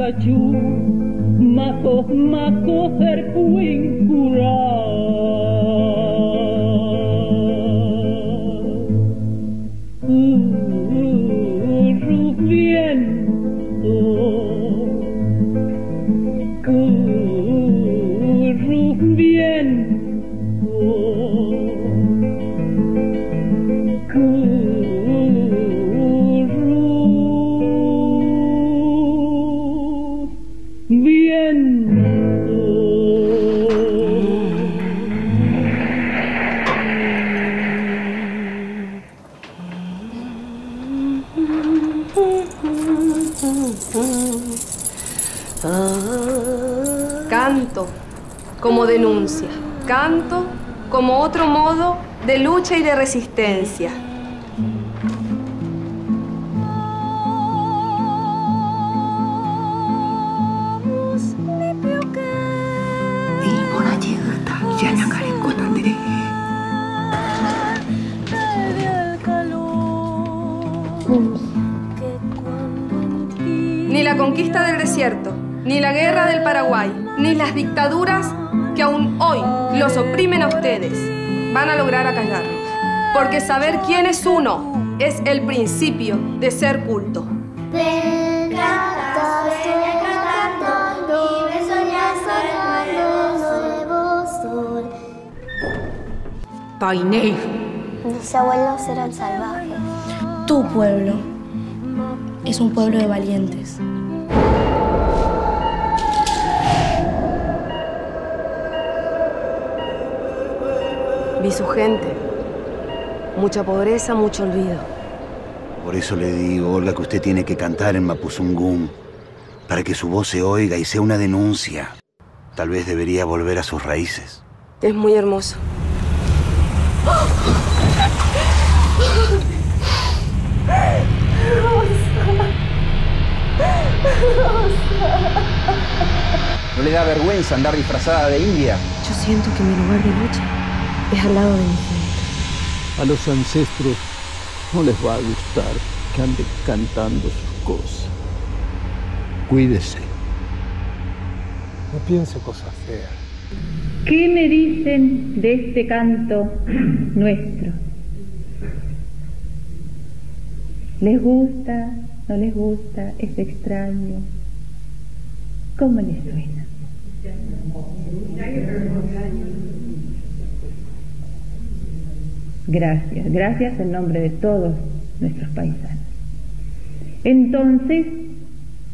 Speaker 7: huerpui cachu, mako mako herpuin
Speaker 8: como denuncia, canto como otro modo de lucha y de resistencia. Oprimen a ustedes van a lograr acallarnos. Porque saber quién es uno es el principio de ser culto.
Speaker 4: Ven, canta, sueña cantando, libre soñar soñando, nuevo sol.
Speaker 9: Painé,
Speaker 4: Mis abuelos eran salvajes.
Speaker 10: Tu pueblo es un pueblo de valientes.
Speaker 8: Vi su gente. Mucha pobreza, mucho olvido.
Speaker 11: Por eso le digo, Olga, que usted tiene que cantar en Mapuzungún, para que su voz se oiga y sea una denuncia. Tal vez debería volver a sus raíces.
Speaker 8: Es muy hermoso.
Speaker 12: ¿No le da vergüenza andar disfrazada de india?
Speaker 8: Yo siento que mi lugar de lucha es al lado de mi gente.
Speaker 13: A los ancestros no les va a gustar que ande cantando sus cosas. Cuídese.
Speaker 14: No piense cosas feas.
Speaker 7: ¿Qué me dicen de este canto nuestro? ¿Les gusta? ¿No les gusta? ¿Es extraño? ¿Cómo les suena? Gracias, gracias en nombre de todos nuestros paisanos. Entonces,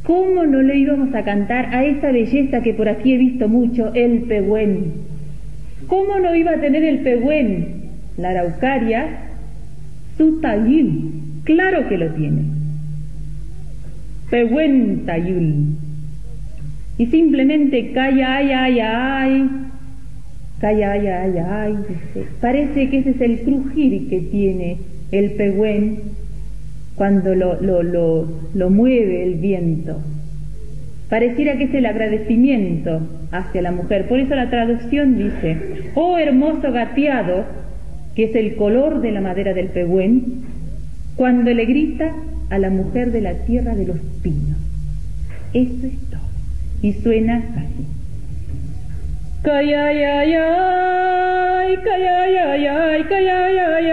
Speaker 7: ¿cómo no le íbamos a cantar a esa belleza que por aquí he visto mucho, el pehuen? ¿Cómo no iba a tener el pehuen, la araucaria, su tayul? Claro que lo tiene. Pehuen tayul. Y simplemente calla, ay, ay, ay, calla, ay, ay, ay, dice. Parece que ese es el crujir que tiene el pehuen cuando lo, lo, lo, mueve el viento. Pareciera que es el agradecimiento hacia la mujer. Por eso la traducción dice, oh hermoso gateado, que es el color de la madera del pehuen, cuando le grita a la mujer de la tierra de los pinos. Eso es todo. Y suena así.
Speaker 6: cay ay ay ay cay ay ay ay cay ay ay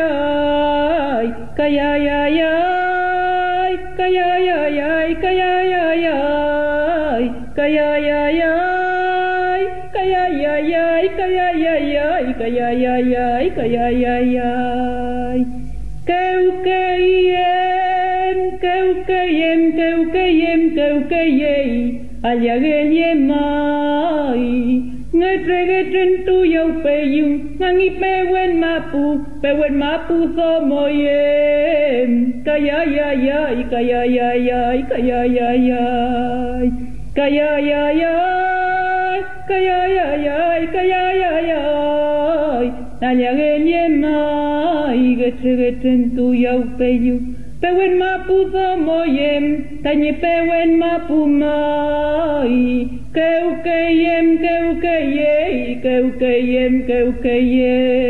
Speaker 6: ay cay ay ay ay cay ay ay ay ơi ay ay ay ơi ay ay ay ơi ay ay ay ơi ay ay ay ơi ay ay ay ơi ay ay ay ơi ay ay ay ơi ay ay ay ơi ay ay ay ơi ay ay ay ơi ay ay ay cây ay ay ay em ay ay ay kêu ay ay ay giờ ay ay ay Netregechen tu yo peyum Nangi pewen mapu pewen mapu so moye Kaya ya ya kaya ya ya kaya ya ya Kaya ya ya Kaya ya ya kaya ya ya Nanya genye mai gechegeten tu yo peyum Pewen mapu domoyem, tañe pewen mapu mai. Keukeyem, keukeyei, keukeyem, keukeyem.